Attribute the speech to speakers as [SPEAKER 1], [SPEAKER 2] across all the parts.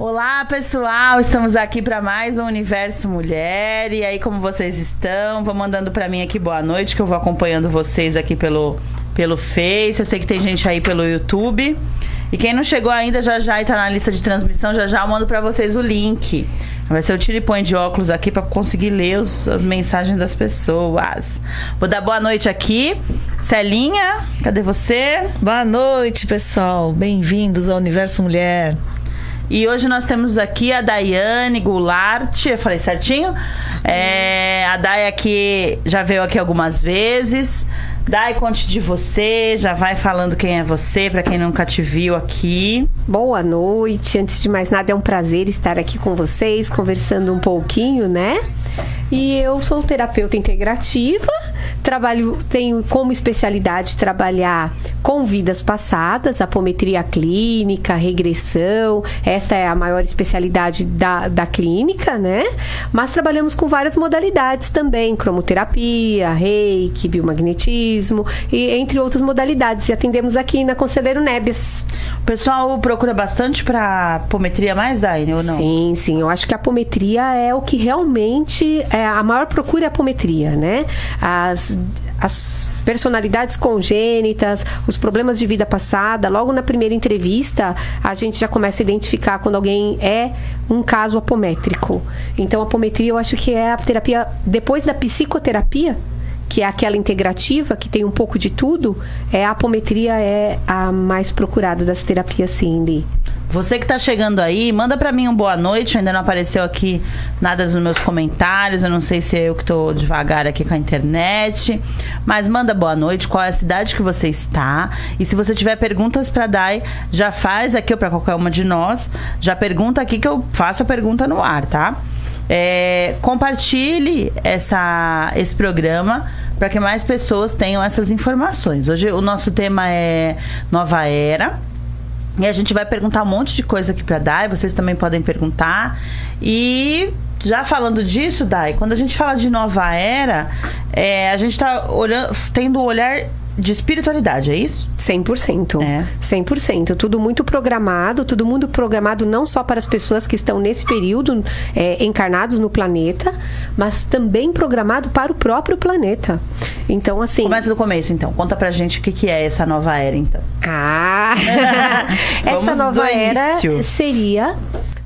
[SPEAKER 1] Olá, pessoal! Estamos aqui para mais um Universo Mulher. E aí, como vocês estão? Vão mandando para mim aqui boa noite, que eu vou acompanhando vocês aqui pelo, pelo Face. Eu sei que tem gente aí pelo YouTube. E quem não chegou ainda, já já está na lista de transmissão, já já eu mando para vocês o link. Vai ser o tiro e põe de óculos aqui para conseguir ler os, as mensagens das pessoas. Vou dar boa noite aqui. Celinha, cadê você?
[SPEAKER 2] Boa noite, pessoal. Bem-vindos ao Universo Mulher.
[SPEAKER 1] E hoje nós temos aqui a Daiane Goulart, eu falei certinho? É, a Dai aqui já veio aqui algumas vezes. Dai, conte de você, já vai falando quem é você, para quem nunca te viu aqui.
[SPEAKER 3] Boa noite. Antes de mais nada, é um prazer estar aqui com vocês, conversando um pouquinho, né? E eu sou terapeuta integrativa, trabalho, tenho como especialidade trabalhar com vidas passadas, apometria clínica, regressão. Esta é a maior especialidade da, da clínica, né? Mas trabalhamos com várias modalidades também, cromoterapia, reiki, biomagnetismo e entre outras modalidades. E atendemos aqui na Conselheiro Nebes.
[SPEAKER 1] O pessoal procura bastante para apometria mais, Daine, ou não?
[SPEAKER 3] Sim, sim. Eu acho que a apometria é o que realmente é a maior procura é a apometria, né? As as personalidades congênitas, os problemas de vida passada, logo na primeira entrevista, a gente já começa a identificar quando alguém é um caso apométrico. Então, a apometria eu acho que é a terapia depois da psicoterapia, que é aquela integrativa que tem um pouco de tudo, é a apometria é a mais procurada das terapias Lee.
[SPEAKER 1] Você que está chegando aí, manda para mim um boa noite. Ainda não apareceu aqui nada nos meus comentários. Eu não sei se é eu que estou devagar aqui com a internet. Mas manda boa noite. Qual é a cidade que você está? E se você tiver perguntas para Dai, já faz aqui ou para qualquer uma de nós. Já pergunta aqui que eu faço a pergunta no ar, tá? É, compartilhe essa, esse programa para que mais pessoas tenham essas informações. Hoje o nosso tema é Nova Era e a gente vai perguntar um monte de coisa aqui para Dai, vocês também podem perguntar. E já falando disso, Dai, quando a gente fala de nova era, é, a gente está olhando, tendo o um olhar de espiritualidade, é isso?
[SPEAKER 3] 100%. É. 100%. Tudo muito programado, tudo muito programado não só para as pessoas que estão nesse período é, encarnados no planeta, mas também programado para o próprio planeta. Então, assim.
[SPEAKER 1] Começa do começo, então. Conta pra gente o que, que é essa nova era, então.
[SPEAKER 3] Ah! essa nova era seria,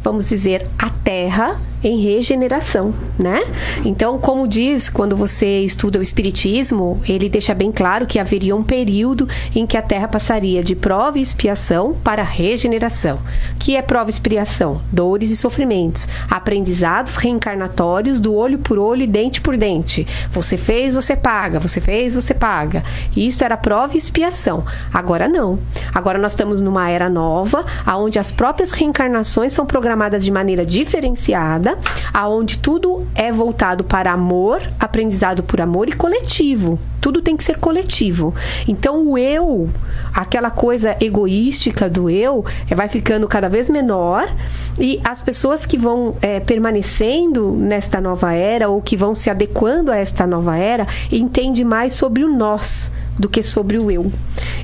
[SPEAKER 3] vamos dizer, a Terra em regeneração, né? Então, como diz quando você estuda o espiritismo, ele deixa bem claro que haveria um período em que a Terra passaria de prova e expiação para regeneração. Que é prova e expiação? Dores e sofrimentos, aprendizados reencarnatórios do olho por olho e dente por dente. Você fez, você paga. Você fez, você paga. Isso era prova e expiação. Agora não. Agora nós estamos numa era nova, aonde as próprias reencarnações são programadas de maneira diferenciada aonde tudo é voltado para amor, aprendizado por amor e coletivo. Tudo tem que ser coletivo. Então o eu, aquela coisa egoística do eu, é, vai ficando cada vez menor e as pessoas que vão é, permanecendo nesta nova era ou que vão se adequando a esta nova era entende mais sobre o nós do que sobre o eu.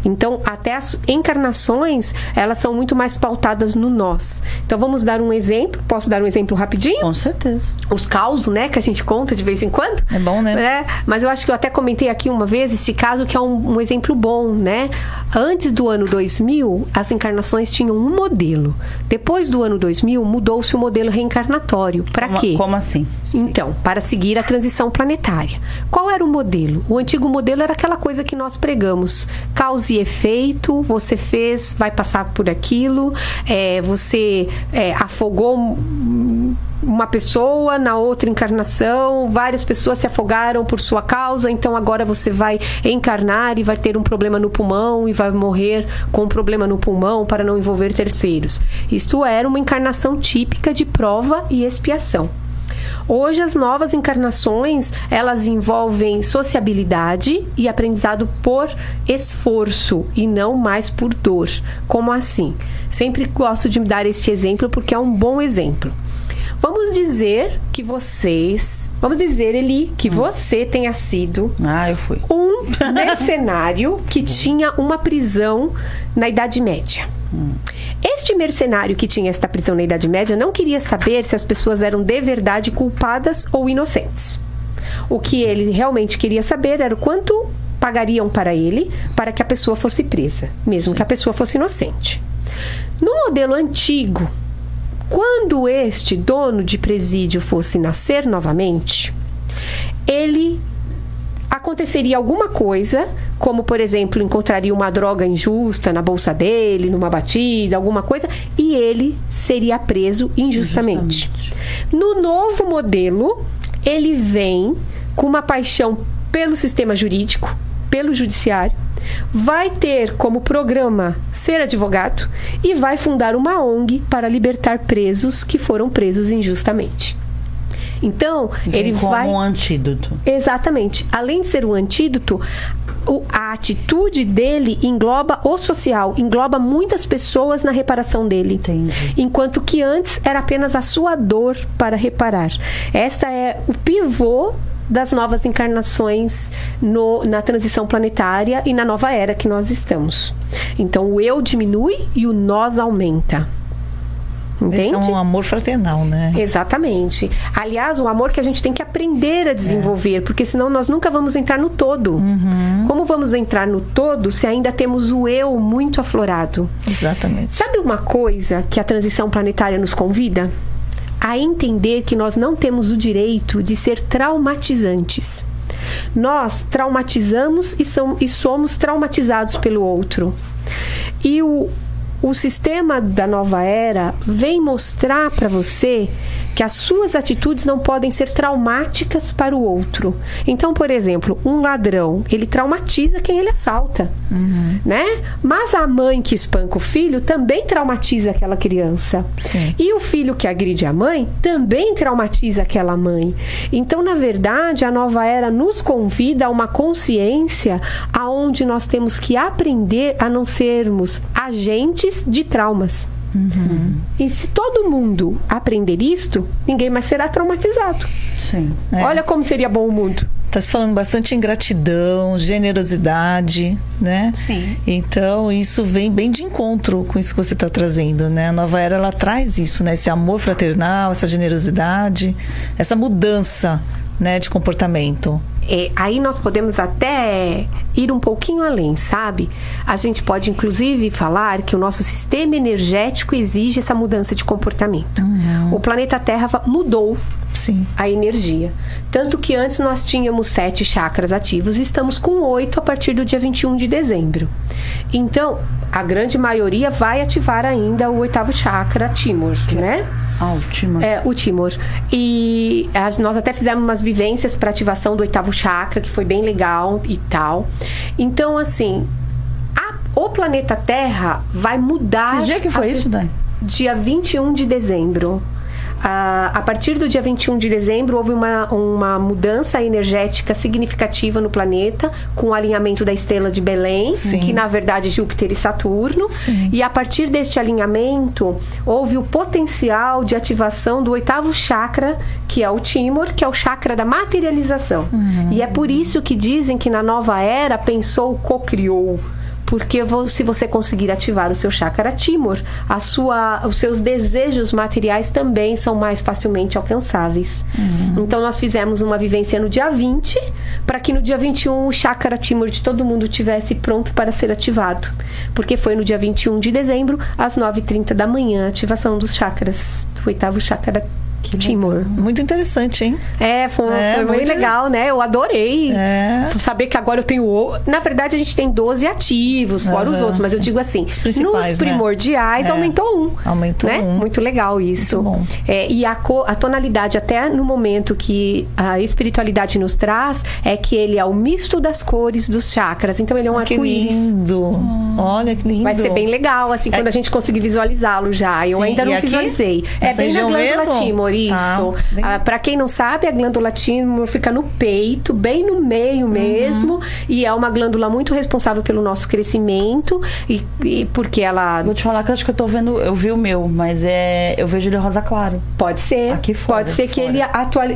[SPEAKER 3] Então, até as encarnações, elas são muito mais pautadas no nós. Então, vamos dar um exemplo. Posso dar um exemplo rapidinho?
[SPEAKER 1] Com certeza.
[SPEAKER 3] Os causos, né, que a gente conta de vez em quando.
[SPEAKER 1] É bom, né?
[SPEAKER 3] É, mas eu acho que eu até comentei aqui uma vez esse caso que é um, um exemplo bom, né? Antes do ano 2000, as encarnações tinham um modelo. Depois do ano 2000, mudou-se o modelo reencarnatório. Para quê?
[SPEAKER 1] Como assim?
[SPEAKER 3] Então, para seguir a transição planetária. Qual era o modelo? O antigo modelo era aquela coisa que nós pregamos: causa e efeito, você fez, vai passar por aquilo, é, você é, afogou uma pessoa na outra encarnação, várias pessoas se afogaram por sua causa, então agora você vai encarnar e vai ter um problema no pulmão e vai morrer com um problema no pulmão para não envolver terceiros. Isto era uma encarnação típica de prova e expiação. Hoje as novas encarnações, elas envolvem sociabilidade e aprendizado por esforço e não mais por dor. Como assim? Sempre gosto de dar este exemplo porque é um bom exemplo. Vamos dizer que vocês. Vamos dizer, Eli, que hum. você tenha sido.
[SPEAKER 1] Ah, eu fui.
[SPEAKER 3] Um mercenário que tinha uma prisão na Idade Média. Este mercenário que tinha esta prisão na Idade Média não queria saber se as pessoas eram de verdade culpadas ou inocentes. O que ele realmente queria saber era o quanto pagariam para ele para que a pessoa fosse presa, mesmo que a pessoa fosse inocente. No modelo antigo, quando este dono de presídio fosse nascer novamente, ele aconteceria alguma coisa, como por exemplo, encontraria uma droga injusta na bolsa dele, numa batida, alguma coisa, e ele seria preso injustamente. No novo modelo, ele vem com uma paixão pelo sistema jurídico, pelo judiciário, vai ter como programa ser advogado e vai fundar uma ONG para libertar presos que foram presos injustamente. Então, Vem ele
[SPEAKER 1] como
[SPEAKER 3] vai.
[SPEAKER 1] um antídoto.
[SPEAKER 3] Exatamente. Além de ser um antídoto, a atitude dele engloba o social, engloba muitas pessoas na reparação dele.
[SPEAKER 1] Entendi.
[SPEAKER 3] Enquanto que antes era apenas a sua dor para reparar. Esta é o pivô das novas encarnações no, na transição planetária e na nova era que nós estamos. Então o eu diminui e o nós aumenta. Entende? Esse
[SPEAKER 2] é um amor fraternal, né?
[SPEAKER 3] Exatamente. Aliás, o amor que a gente tem que aprender a desenvolver, é. porque senão nós nunca vamos entrar no todo.
[SPEAKER 2] Uhum.
[SPEAKER 3] Como vamos entrar no todo se ainda temos o eu muito aflorado?
[SPEAKER 2] Exatamente.
[SPEAKER 3] Sabe uma coisa que a transição planetária nos convida? a entender que nós não temos o direito de ser traumatizantes. Nós traumatizamos e, são, e somos traumatizados pelo outro. E o, o sistema da nova era vem mostrar para você que as suas atitudes não podem ser traumáticas para o outro. Então, por exemplo, um ladrão, ele traumatiza quem ele assalta,
[SPEAKER 2] uhum.
[SPEAKER 3] né? Mas a mãe que espanca o filho também traumatiza aquela criança.
[SPEAKER 2] Sim.
[SPEAKER 3] E o filho que agride a mãe também traumatiza aquela mãe. Então, na verdade, a nova era nos convida a uma consciência aonde nós temos que aprender a não sermos agentes de traumas.
[SPEAKER 2] Uhum.
[SPEAKER 3] E se todo mundo aprender isto, ninguém mais será traumatizado.
[SPEAKER 1] Sim.
[SPEAKER 3] É. Olha como seria bom o mundo.
[SPEAKER 2] Está se falando bastante em gratidão, generosidade, né?
[SPEAKER 3] Sim.
[SPEAKER 2] Então, isso vem bem de encontro com isso que você está trazendo, né? A nova era, ela traz isso, né? Esse amor fraternal, essa generosidade, essa mudança, né, de comportamento
[SPEAKER 3] é, aí nós podemos até ir um pouquinho além, sabe? A gente pode, inclusive, falar que o nosso sistema energético exige essa mudança de comportamento.
[SPEAKER 2] Uhum.
[SPEAKER 3] O planeta Terra mudou
[SPEAKER 2] Sim.
[SPEAKER 3] a energia. Tanto que antes nós tínhamos sete chakras ativos e estamos com oito a partir do dia 21 de dezembro. Então, a grande maioria vai ativar ainda o oitavo chakra, Timor, né?
[SPEAKER 1] Ah, o Timor.
[SPEAKER 3] É, o Timor. E nós até fizemos umas vivências para ativação do oitavo chakra, que foi bem legal e tal. Então, assim, a, o planeta Terra vai mudar.
[SPEAKER 1] Que dia que foi isso, Dani?
[SPEAKER 3] Dia 21 de dezembro. A, a partir do dia 21 de dezembro, houve uma, uma mudança energética significativa no planeta, com o alinhamento da estrela de Belém,
[SPEAKER 2] Sim.
[SPEAKER 3] que na verdade é Júpiter e Saturno.
[SPEAKER 2] Sim.
[SPEAKER 3] E a partir deste alinhamento, houve o potencial de ativação do oitavo chakra, que é o Timor, que é o chakra da materialização.
[SPEAKER 2] Uhum.
[SPEAKER 3] E é por isso que dizem que na nova era pensou, co-criou porque se você conseguir ativar o seu chakra Timor, a sua, os seus desejos materiais também são mais facilmente alcançáveis.
[SPEAKER 2] Uhum.
[SPEAKER 3] Então nós fizemos uma vivência no dia 20, para que no dia 21 o chakra Timor de todo mundo tivesse pronto para ser ativado, porque foi no dia 21 de dezembro, às 9h30 da manhã, a ativação dos chakras, do oitavo chakra que Timor.
[SPEAKER 2] Muito interessante, hein?
[SPEAKER 3] É, foi, é, foi muito legal, né? Eu adorei
[SPEAKER 2] é.
[SPEAKER 3] saber que agora eu tenho. Na verdade, a gente tem 12 ativos, fora uhum. os outros, mas eu digo assim: nos
[SPEAKER 2] né?
[SPEAKER 3] primordiais
[SPEAKER 2] né?
[SPEAKER 3] aumentou um.
[SPEAKER 2] Aumentou
[SPEAKER 3] né?
[SPEAKER 2] um.
[SPEAKER 3] Muito legal isso.
[SPEAKER 2] Muito bom.
[SPEAKER 3] É, e a, a tonalidade, até no momento que a espiritualidade nos traz, é que ele é o misto das cores dos chakras. Então ele é um
[SPEAKER 2] ah,
[SPEAKER 3] arco-íris.
[SPEAKER 2] Que lindo! Hum. Olha que lindo.
[SPEAKER 3] Vai ser bem legal, assim, é. quando a gente conseguir visualizá-lo já. Eu
[SPEAKER 2] Sim,
[SPEAKER 3] ainda não visualizei. É bem na glândula Timor tumor, isso. Ah, para quem não sabe, a glândula timo fica no peito, bem no meio uhum. mesmo, e é uma glândula muito responsável pelo nosso crescimento e, e, porque ela
[SPEAKER 1] Vou te falar que eu acho que eu tô vendo, eu vi o meu, mas é eu vejo ele rosa claro.
[SPEAKER 3] Pode ser. Aqui fora. Pode ser que fora. ele atual...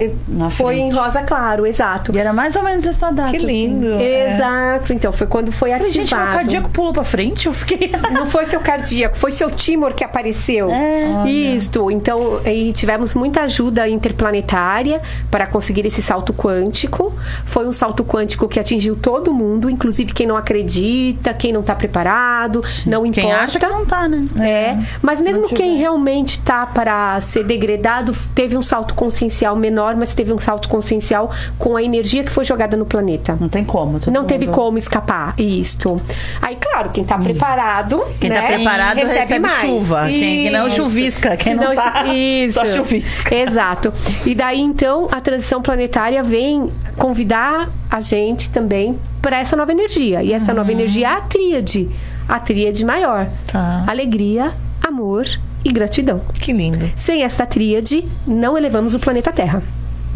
[SPEAKER 3] foi em rosa claro, exato.
[SPEAKER 1] E era mais ou menos essa data.
[SPEAKER 2] Que lindo. Assim.
[SPEAKER 3] É. Exato. Então foi quando foi ativado. Gente, meu
[SPEAKER 1] cardíaco pulou para frente, eu fiquei
[SPEAKER 3] Não foi seu cardíaco, foi seu tumor que apareceu. É. Isso. Então, e tivemos muita ajuda interplanetária para conseguir esse salto quântico. Foi um salto quântico que atingiu todo mundo, inclusive quem não acredita, quem não está preparado, não importa.
[SPEAKER 1] Quem acha que não tá, né?
[SPEAKER 3] É. é. Mas mesmo quem realmente tá para ser degradado, teve um salto consciencial menor, mas teve um salto consciencial com a energia que foi jogada no planeta.
[SPEAKER 1] Não tem como.
[SPEAKER 3] Não mundo... teve como escapar. Isto. Aí, claro, quem está preparado.
[SPEAKER 1] Quem
[SPEAKER 3] está
[SPEAKER 1] né? preparado recebe, recebe mais. chuva. Quem não chuvisca. Quem não, não tá,
[SPEAKER 3] isso. só chuvisca. Exato. E daí, então, a transição planetária vem convidar a gente também para essa nova energia. E essa uhum. nova energia é a tríade. A tríade maior. Tá. Alegria, amor e gratidão.
[SPEAKER 2] Que lindo.
[SPEAKER 3] Sem esta tríade, não elevamos o planeta Terra.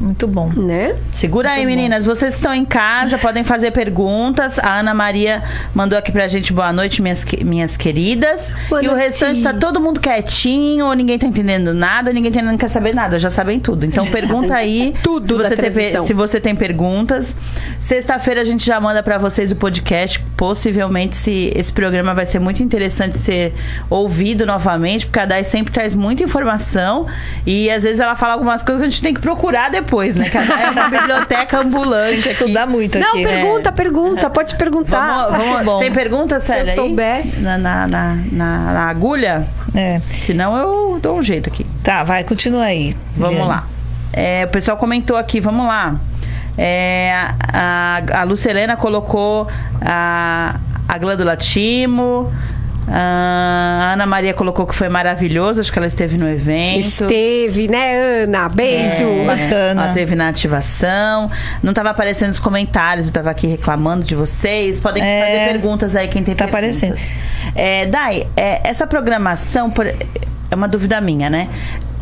[SPEAKER 2] Muito bom.
[SPEAKER 3] Né?
[SPEAKER 1] Segura
[SPEAKER 3] Muito
[SPEAKER 1] aí,
[SPEAKER 3] bom.
[SPEAKER 1] meninas. Vocês que estão em casa podem fazer perguntas. A Ana Maria mandou aqui pra gente boa noite, minhas, minhas queridas. Boa e noite. o restante tá todo mundo quietinho, ninguém tá entendendo nada, ninguém tá, não quer saber nada, já sabem tudo. Então pergunta aí
[SPEAKER 3] tudo
[SPEAKER 1] se você, tem, se você tem perguntas. Sexta-feira a gente já manda para vocês o podcast. Possivelmente se esse programa vai ser muito interessante ser ouvido novamente, porque a Dai sempre traz muita informação e às vezes ela fala algumas coisas que a gente tem que procurar depois depois, né? Que é uma biblioteca ambulante. Tem
[SPEAKER 2] estudar muito
[SPEAKER 3] Não, aqui. Não, pergunta, é. pergunta, pode perguntar.
[SPEAKER 1] Vamos, vamos, tem pergunta, sério?
[SPEAKER 3] Se eu souber.
[SPEAKER 1] Na, na, na, na, na agulha? É. Senão eu dou um jeito aqui.
[SPEAKER 2] Tá, vai, continua aí.
[SPEAKER 1] Vamos lá. É, o pessoal comentou aqui, vamos lá. É, a, a Lucelena colocou a, a glândula timo. A Ana Maria colocou que foi maravilhoso, acho que ela esteve no evento.
[SPEAKER 3] Esteve, né, Ana? Beijo. É,
[SPEAKER 2] Bacana.
[SPEAKER 1] Ela esteve na ativação. Não estava aparecendo nos comentários, eu estava aqui reclamando de vocês. Podem é, fazer perguntas aí, quem tem tá perguntas. aparecendo. É, Dai, é, essa programação, por, é uma dúvida minha, né?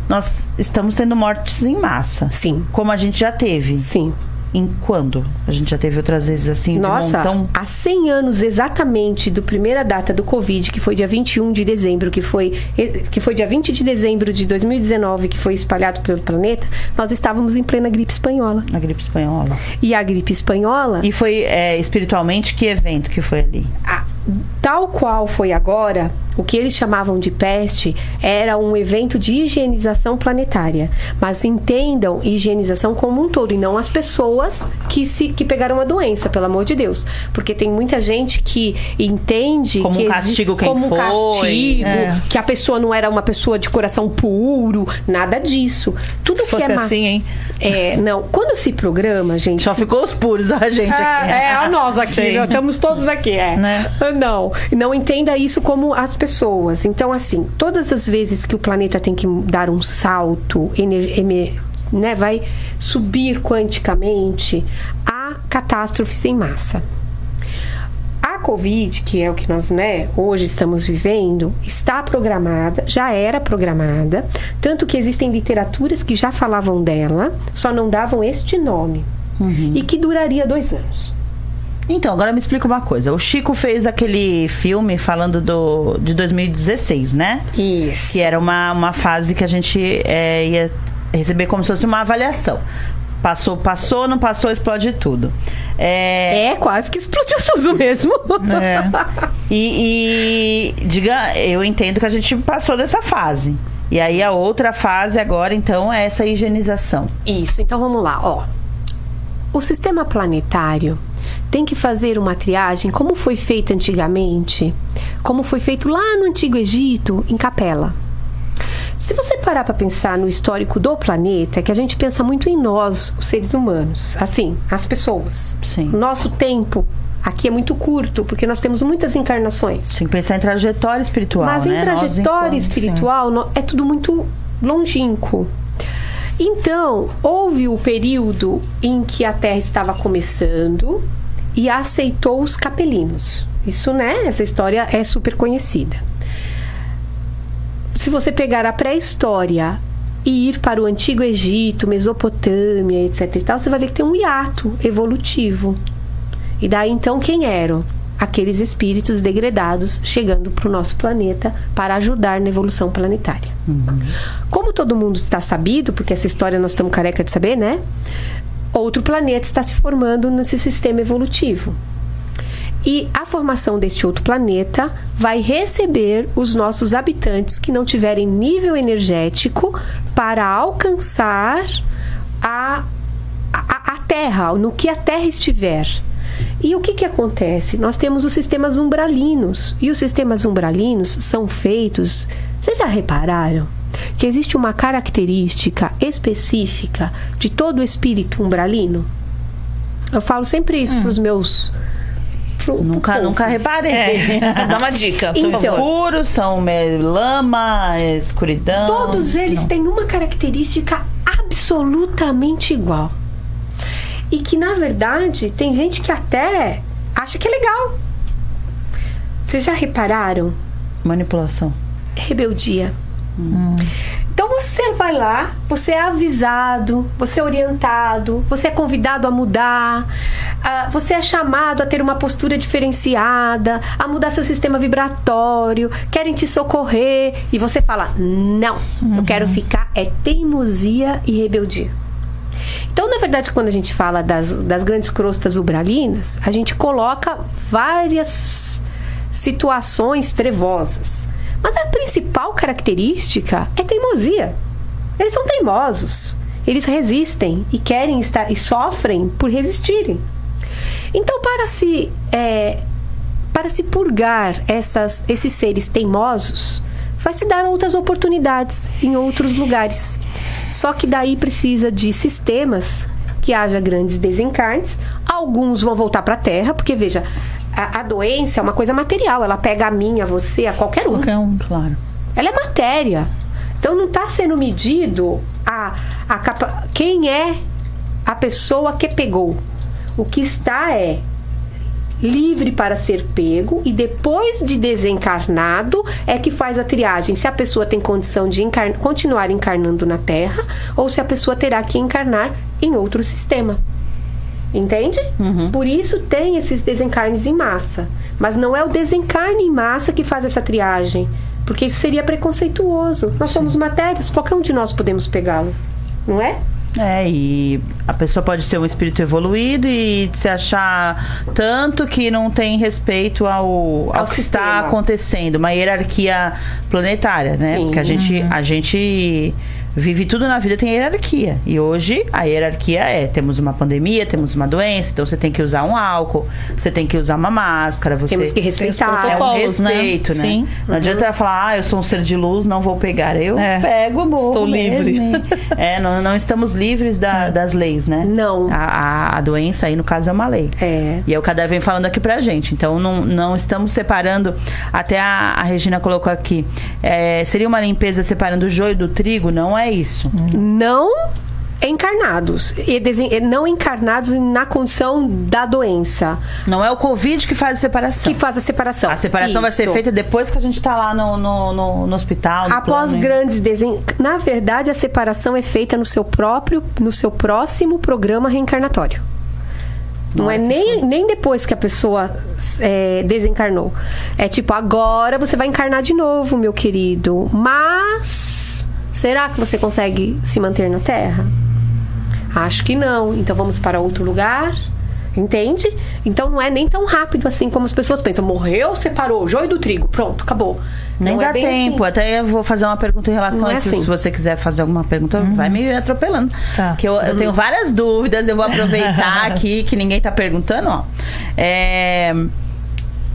[SPEAKER 1] Nós estamos tendo mortes em massa.
[SPEAKER 3] Sim.
[SPEAKER 1] Como a gente já teve.
[SPEAKER 3] Sim
[SPEAKER 1] em quando? A gente já teve outras vezes assim,
[SPEAKER 3] Nossa,
[SPEAKER 1] montão...
[SPEAKER 3] há 100 anos exatamente do primeira data do Covid, que foi dia 21 de dezembro, que foi, que foi dia 20 de dezembro de 2019, que foi espalhado pelo planeta, nós estávamos em plena gripe espanhola.
[SPEAKER 1] A gripe espanhola.
[SPEAKER 3] E a gripe espanhola...
[SPEAKER 1] E foi é, espiritualmente que evento que foi ali?
[SPEAKER 3] A, tal qual foi agora, o que eles chamavam de peste era um evento de higienização planetária. Mas entendam higienização como um todo e não as pessoas que se que pegaram a doença, pelo amor de Deus. Porque tem muita gente que entende
[SPEAKER 1] como
[SPEAKER 3] que
[SPEAKER 1] um castigo quem
[SPEAKER 3] como
[SPEAKER 1] foi.
[SPEAKER 3] castigo, é. que a pessoa não era uma pessoa de coração puro, nada disso. Tudo
[SPEAKER 2] se
[SPEAKER 3] que
[SPEAKER 2] fosse
[SPEAKER 3] é
[SPEAKER 2] assim, hein?
[SPEAKER 3] É, não. Quando se programa, gente.
[SPEAKER 1] Só ficou os puros a gente
[SPEAKER 3] é,
[SPEAKER 1] aqui.
[SPEAKER 3] É, a nós aqui. Estamos todos aqui, é. Né? Não. Não entenda isso como as pessoas. Então, assim, todas as vezes que o planeta tem que dar um salto, né, vai subir quanticamente, há catástrofes em massa. A Covid, que é o que nós né, hoje estamos vivendo, está programada, já era programada, tanto que existem literaturas que já falavam dela, só não davam este nome, uhum. e que duraria dois anos.
[SPEAKER 1] Então, agora me explica uma coisa. O Chico fez aquele filme falando do, de 2016, né?
[SPEAKER 3] Isso.
[SPEAKER 1] Que era uma, uma fase que a gente é, ia receber como se fosse uma avaliação. Passou, passou, não passou, explode tudo.
[SPEAKER 3] É, é quase que explodiu tudo mesmo.
[SPEAKER 1] É. e, e, diga, eu entendo que a gente passou dessa fase. E aí a outra fase agora, então, é essa higienização.
[SPEAKER 3] Isso, então vamos lá, ó. O sistema planetário tem que fazer uma triagem como foi feita antigamente, como foi feito lá no Antigo Egito, em capela. Se você parar para pensar no histórico do planeta, é que a gente pensa muito em nós, os seres humanos, assim, as pessoas.
[SPEAKER 1] Sim.
[SPEAKER 3] Nosso tempo aqui é muito curto, porque nós temos muitas encarnações.
[SPEAKER 1] Tem que pensar em trajetória espiritual,
[SPEAKER 3] Mas
[SPEAKER 1] né?
[SPEAKER 3] em trajetória espiritual sim. é tudo muito longínquo. Então, houve o período em que a Terra estava começando, e aceitou os capelinos. Isso, né? Essa história é super conhecida. Se você pegar a pré-história e ir para o antigo Egito, Mesopotâmia, etc e tal, você vai ver que tem um hiato evolutivo. E daí então quem eram? Aqueles espíritos degradados chegando para o nosso planeta para ajudar na evolução planetária. Uhum. Como todo mundo está sabido, porque essa história nós estamos careca de saber, né? Outro planeta está se formando nesse sistema evolutivo. E a formação deste outro planeta vai receber os nossos habitantes que não tiverem nível energético para alcançar a, a, a Terra, no que a Terra estiver. E o que, que acontece? Nós temos os sistemas umbralinos. E os sistemas umbralinos são feitos. Vocês já repararam? Que existe uma característica específica de todo o espírito umbralino? Eu falo sempre isso hum. para os meus
[SPEAKER 1] pro, nunca, pro nunca reparei. É.
[SPEAKER 2] Dá uma dica.
[SPEAKER 1] Então, escuros, são lama, escuridão.
[SPEAKER 3] Todos eles não. têm uma característica absolutamente igual. E que, na verdade, tem gente que até acha que é legal. Vocês já repararam?
[SPEAKER 1] Manipulação.
[SPEAKER 3] Rebeldia. Hum. Então você vai lá, você é avisado, você é orientado, você é convidado a mudar, você é chamado a ter uma postura diferenciada, a mudar seu sistema vibratório, querem te socorrer e você fala: não, uhum. eu quero ficar é teimosia e rebeldia. Então, na verdade, quando a gente fala das, das grandes crostas ubralinas, a gente coloca várias situações trevosas. Mas a principal característica é teimosia. Eles são teimosos. Eles resistem e querem estar e sofrem por resistirem. Então, para se é, para se purgar essas, esses seres teimosos, vai se dar outras oportunidades em outros lugares. Só que daí precisa de sistemas que haja grandes desencarnes. Alguns vão voltar para a Terra, porque veja, a, a, doença é uma coisa material, ela pega a mim, a você, a qualquer um.
[SPEAKER 1] Qualquer um, claro.
[SPEAKER 3] Ela é matéria. Então não está sendo medido a, a capa, quem é a pessoa que pegou. O que está é livre para ser pego e depois de desencarnado é que faz a triagem se a pessoa tem condição de continuar encarnando na Terra ou se a pessoa terá que encarnar em outro sistema. Entende? Uhum. Por isso tem esses desencarnes em massa. Mas não é o desencarne em massa que faz essa triagem. Porque isso seria preconceituoso. Nós somos matérias, qualquer um de nós podemos pegá-lo. Não é?
[SPEAKER 1] É, e a pessoa pode ser um espírito evoluído e se achar tanto que não tem respeito ao, ao, ao que está acontecendo, uma hierarquia planetária, né? Sim. Porque a gente, uhum. a gente vive tudo na vida tem hierarquia. E hoje a hierarquia é: temos uma pandemia, temos uma doença, então você tem que usar um álcool, você tem que usar uma máscara, você
[SPEAKER 3] temos que respeitar
[SPEAKER 1] é um né? respeito, né? né? Sim. Não uhum. adianta falar, ah, eu sou um ser de luz, não vou pegar. Eu é. pego, morro
[SPEAKER 2] Estou livre.
[SPEAKER 1] é, não, não estamos livres da, é. das leis, né?
[SPEAKER 3] Não.
[SPEAKER 1] A, a, a, doença aí, no caso, é uma lei.
[SPEAKER 3] É.
[SPEAKER 1] E é o Cadê vem falando aqui pra gente. Então, não, não estamos separando. Até a, a Regina colocou aqui. É, seria uma limpeza separando o joio do trigo? Não é isso.
[SPEAKER 3] Não encarnados e não encarnados na condição da doença.
[SPEAKER 1] Não é o Covid que faz a separação.
[SPEAKER 3] Que faz a separação.
[SPEAKER 1] A separação Isso. vai ser feita depois que a gente está lá no, no, no, no hospital. No
[SPEAKER 3] Após plano. grandes desen... Na verdade, a separação é feita no seu próprio, no seu próximo programa reencarnatório. Não é nem, nem depois que a pessoa é, desencarnou. É tipo, agora você vai encarnar de novo, meu querido. Mas será que você consegue se manter na Terra? Acho que não. Então vamos para outro lugar. Entende? Então não é nem tão rápido assim como as pessoas pensam. Morreu, separou, joio do trigo, pronto, acabou.
[SPEAKER 1] Nem
[SPEAKER 3] não
[SPEAKER 1] dá
[SPEAKER 3] é
[SPEAKER 1] tempo. Assim. Até eu vou fazer uma pergunta em relação a isso. Assim. Se você quiser fazer alguma pergunta, uhum. vai me atropelando. Tá. Que eu, eu tenho várias dúvidas, eu vou aproveitar aqui que ninguém está perguntando, ó. É.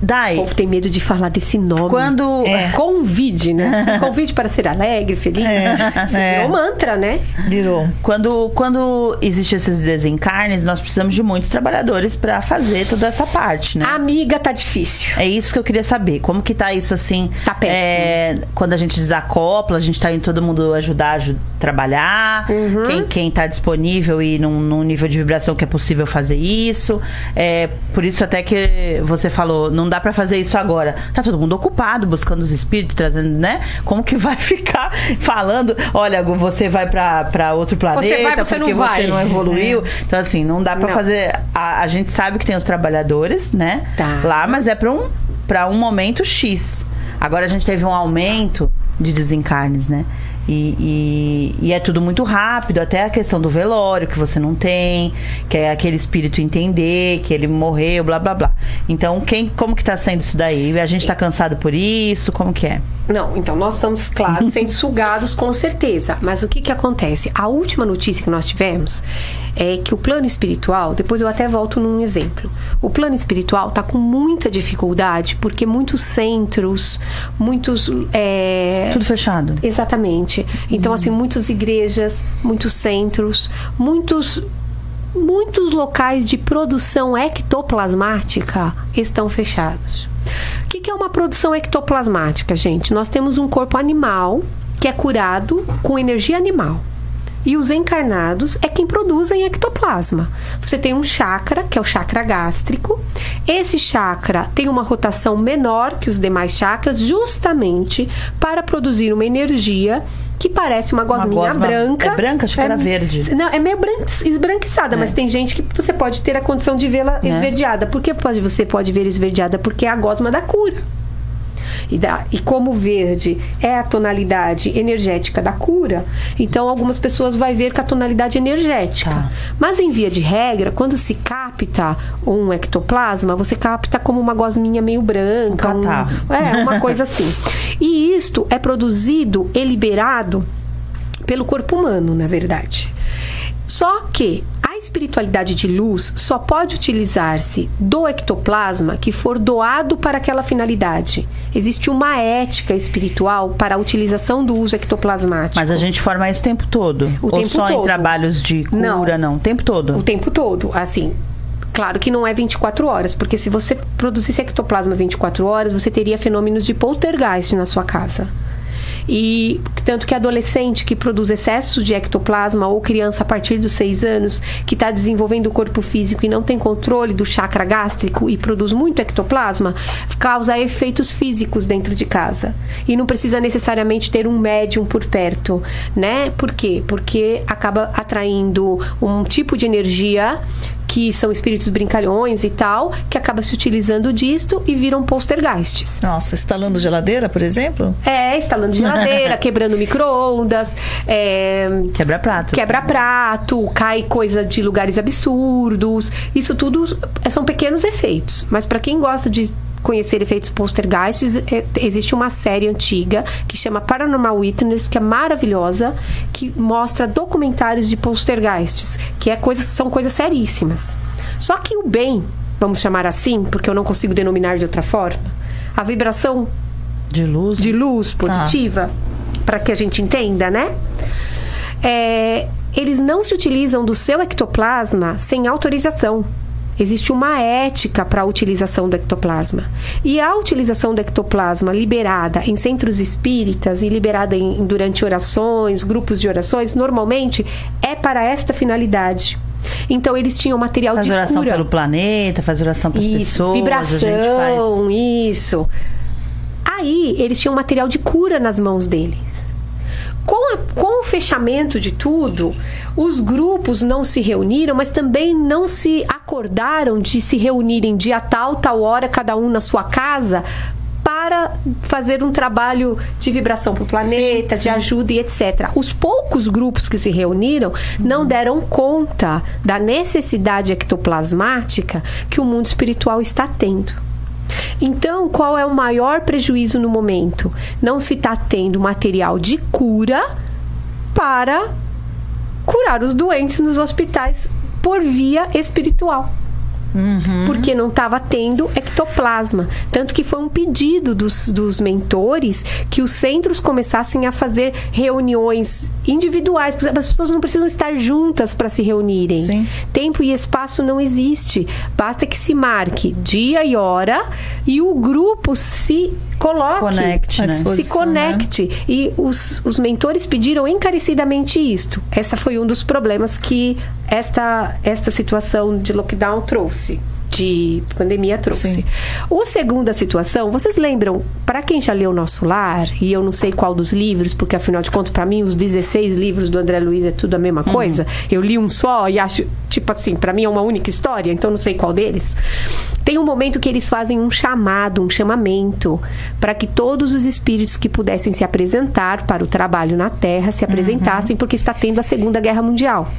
[SPEAKER 3] Dai. O povo tem medo de falar desse nome.
[SPEAKER 1] Quando.
[SPEAKER 3] É. Convide, né? Convide para ser alegre, feliz. É. é. Virou mantra, né?
[SPEAKER 2] Virou.
[SPEAKER 1] Quando, quando existem esses desencarnes, nós precisamos de muitos trabalhadores para fazer toda essa parte, né?
[SPEAKER 3] Amiga, tá difícil.
[SPEAKER 1] É isso que eu queria saber. Como que tá isso assim?
[SPEAKER 3] Tá péssimo. É,
[SPEAKER 1] quando a gente desacopla, a gente tá indo todo mundo ajudar a trabalhar. Uhum. Quem, quem tá disponível e num, num, nível de vibração que é possível fazer isso. É, por isso até que você falou, não dá para fazer isso agora. Tá todo mundo ocupado, buscando os espíritos, trazendo, né? Como que vai ficar falando, olha, você vai para outro planeta
[SPEAKER 3] você vai, você
[SPEAKER 1] porque
[SPEAKER 3] não
[SPEAKER 1] você não evoluiu. É. Então, assim, não dá para fazer. A, a, gente sabe que tem os trabalhadores, né? Tá. Lá, mas é para um, pra um momento X. Agora a gente teve um aumento de desencarnes, né? E, e, e, é tudo muito rápido, até a questão do velório, que você não tem, que é aquele espírito entender que ele morreu, blá blá blá. Então, quem, como que tá sendo isso daí? A gente tá cansado por isso? Como que é?
[SPEAKER 3] Não, então nós estamos, claro, sendo sugados com certeza. Mas o que que acontece? A última notícia que nós tivemos é que o plano espiritual, depois eu até volto num exemplo. O plano espiritual está com muita dificuldade porque muitos centros, muitos. É...
[SPEAKER 1] Tudo fechado.
[SPEAKER 3] Exatamente. Então, assim, muitas igrejas, muitos centros, muitos muitos locais de produção ectoplasmática estão fechados. O que, é uma produção ectoplasmática, gente? Nós temos um corpo animal que é curado com energia animal. E os encarnados é quem produzem ectoplasma. Você tem um chakra, que é o chakra gástrico. Esse chakra tem uma rotação menor que os demais chakras, justamente para produzir uma energia que parece uma gosminha uma gosma, branca.
[SPEAKER 1] É branca, acho que é, era verde.
[SPEAKER 3] Não, é meio esbranquiçada, é. mas tem gente que você pode ter a condição de vê-la é. esverdeada. Por que pode, você pode ver esverdeada? Porque é a gosma da cura. E, da, e como o verde é a tonalidade energética da cura, então algumas pessoas vai ver com a tonalidade energética. Tá. Mas em via de regra, quando se capta um ectoplasma, você capta como uma gosminha meio branca. Um é, uma coisa assim. E isto é produzido e liberado pelo corpo humano, na verdade. Só que espiritualidade de luz só pode utilizar-se do ectoplasma que for doado para aquela finalidade. Existe uma ética espiritual para a utilização do uso ectoplasmático.
[SPEAKER 1] Mas a gente forma isso o tempo todo?
[SPEAKER 3] O
[SPEAKER 1] Ou
[SPEAKER 3] tempo
[SPEAKER 1] só
[SPEAKER 3] todo.
[SPEAKER 1] em trabalhos de cura, não. não? O tempo todo?
[SPEAKER 3] O tempo todo. Assim, Claro que não é 24 horas, porque se você produzisse ectoplasma 24 horas, você teria fenômenos de poltergeist na sua casa. E tanto que adolescente que produz excesso de ectoplasma ou criança a partir dos seis anos que está desenvolvendo o corpo físico e não tem controle do chakra gástrico e produz muito ectoplasma, causa efeitos físicos dentro de casa. E não precisa necessariamente ter um médium por perto, né? Por quê? Porque acaba atraindo um tipo de energia que são espíritos brincalhões e tal, que acaba se utilizando disto e viram poltergeists.
[SPEAKER 2] Nossa, instalando geladeira, por exemplo?
[SPEAKER 3] É, instalando geladeira, quebrando micro-ondas. É,
[SPEAKER 1] quebra prato.
[SPEAKER 3] Quebra prato, cai coisa de lugares absurdos. Isso tudo são pequenos efeitos. Mas para quem gosta de conhecer efeitos poltergeists, é, existe uma série antiga que chama Paranormal Witness, que é maravilhosa, que mostra documentários de poltergeists, que é coisas, são coisas seríssimas. Só que o bem, vamos chamar assim, porque eu não consigo denominar de outra forma, a vibração
[SPEAKER 1] de luz,
[SPEAKER 3] de luz positiva, tá. para que a gente entenda, né? É, eles não se utilizam do seu ectoplasma sem autorização. Existe uma ética para a utilização do ectoplasma. E a utilização do ectoplasma liberada em centros espíritas e liberada em, durante orações, grupos de orações, normalmente é para esta finalidade. Então eles tinham material
[SPEAKER 1] faz
[SPEAKER 3] de
[SPEAKER 1] oração
[SPEAKER 3] cura.
[SPEAKER 1] pelo planeta, faz oração para as pessoas.
[SPEAKER 3] Vibração, faz... isso. Aí eles tinham material de cura nas mãos dele. Com, a, com, o fechamento de tudo, os grupos não se reuniram, mas também não se acordaram de se reunirem dia tal, tal hora, cada um na sua casa, para fazer um trabalho de vibração para o planeta, sim, sim. de ajuda e etc. Os poucos grupos que se reuniram uhum. não deram conta da necessidade ectoplasmática que o mundo espiritual está tendo. Então, qual é o maior prejuízo no momento? Não se está tendo material de cura para curar os doentes nos hospitais por via espiritual. Uhum. Porque não estava tendo ectoplasma. Tanto que foi um pedido dos, dos mentores que os centros começassem a fazer reuniões individuais. As pessoas não precisam estar juntas para se reunirem. Sim. Tempo e espaço não existe. Basta que se marque dia e hora e o grupo se coloque,
[SPEAKER 1] Conecte, né?
[SPEAKER 3] se conecte. Né? E os, os mentores pediram encarecidamente isto. Essa foi um dos problemas que esta, esta situação de lockdown trouxe. De pandemia trouxe. Sim. O segunda situação, vocês lembram, para quem já leu o Nosso Lar, e eu não sei qual dos livros, porque afinal de contas, para mim, os 16 livros do André Luiz é tudo a mesma uhum. coisa. Eu li um só e acho, tipo assim, para mim é uma única história, então não sei qual deles. Tem um momento que eles fazem um chamado, um chamamento, para que todos os espíritos que pudessem se apresentar para o trabalho na Terra se apresentassem, uhum. porque está tendo a Segunda Guerra Mundial.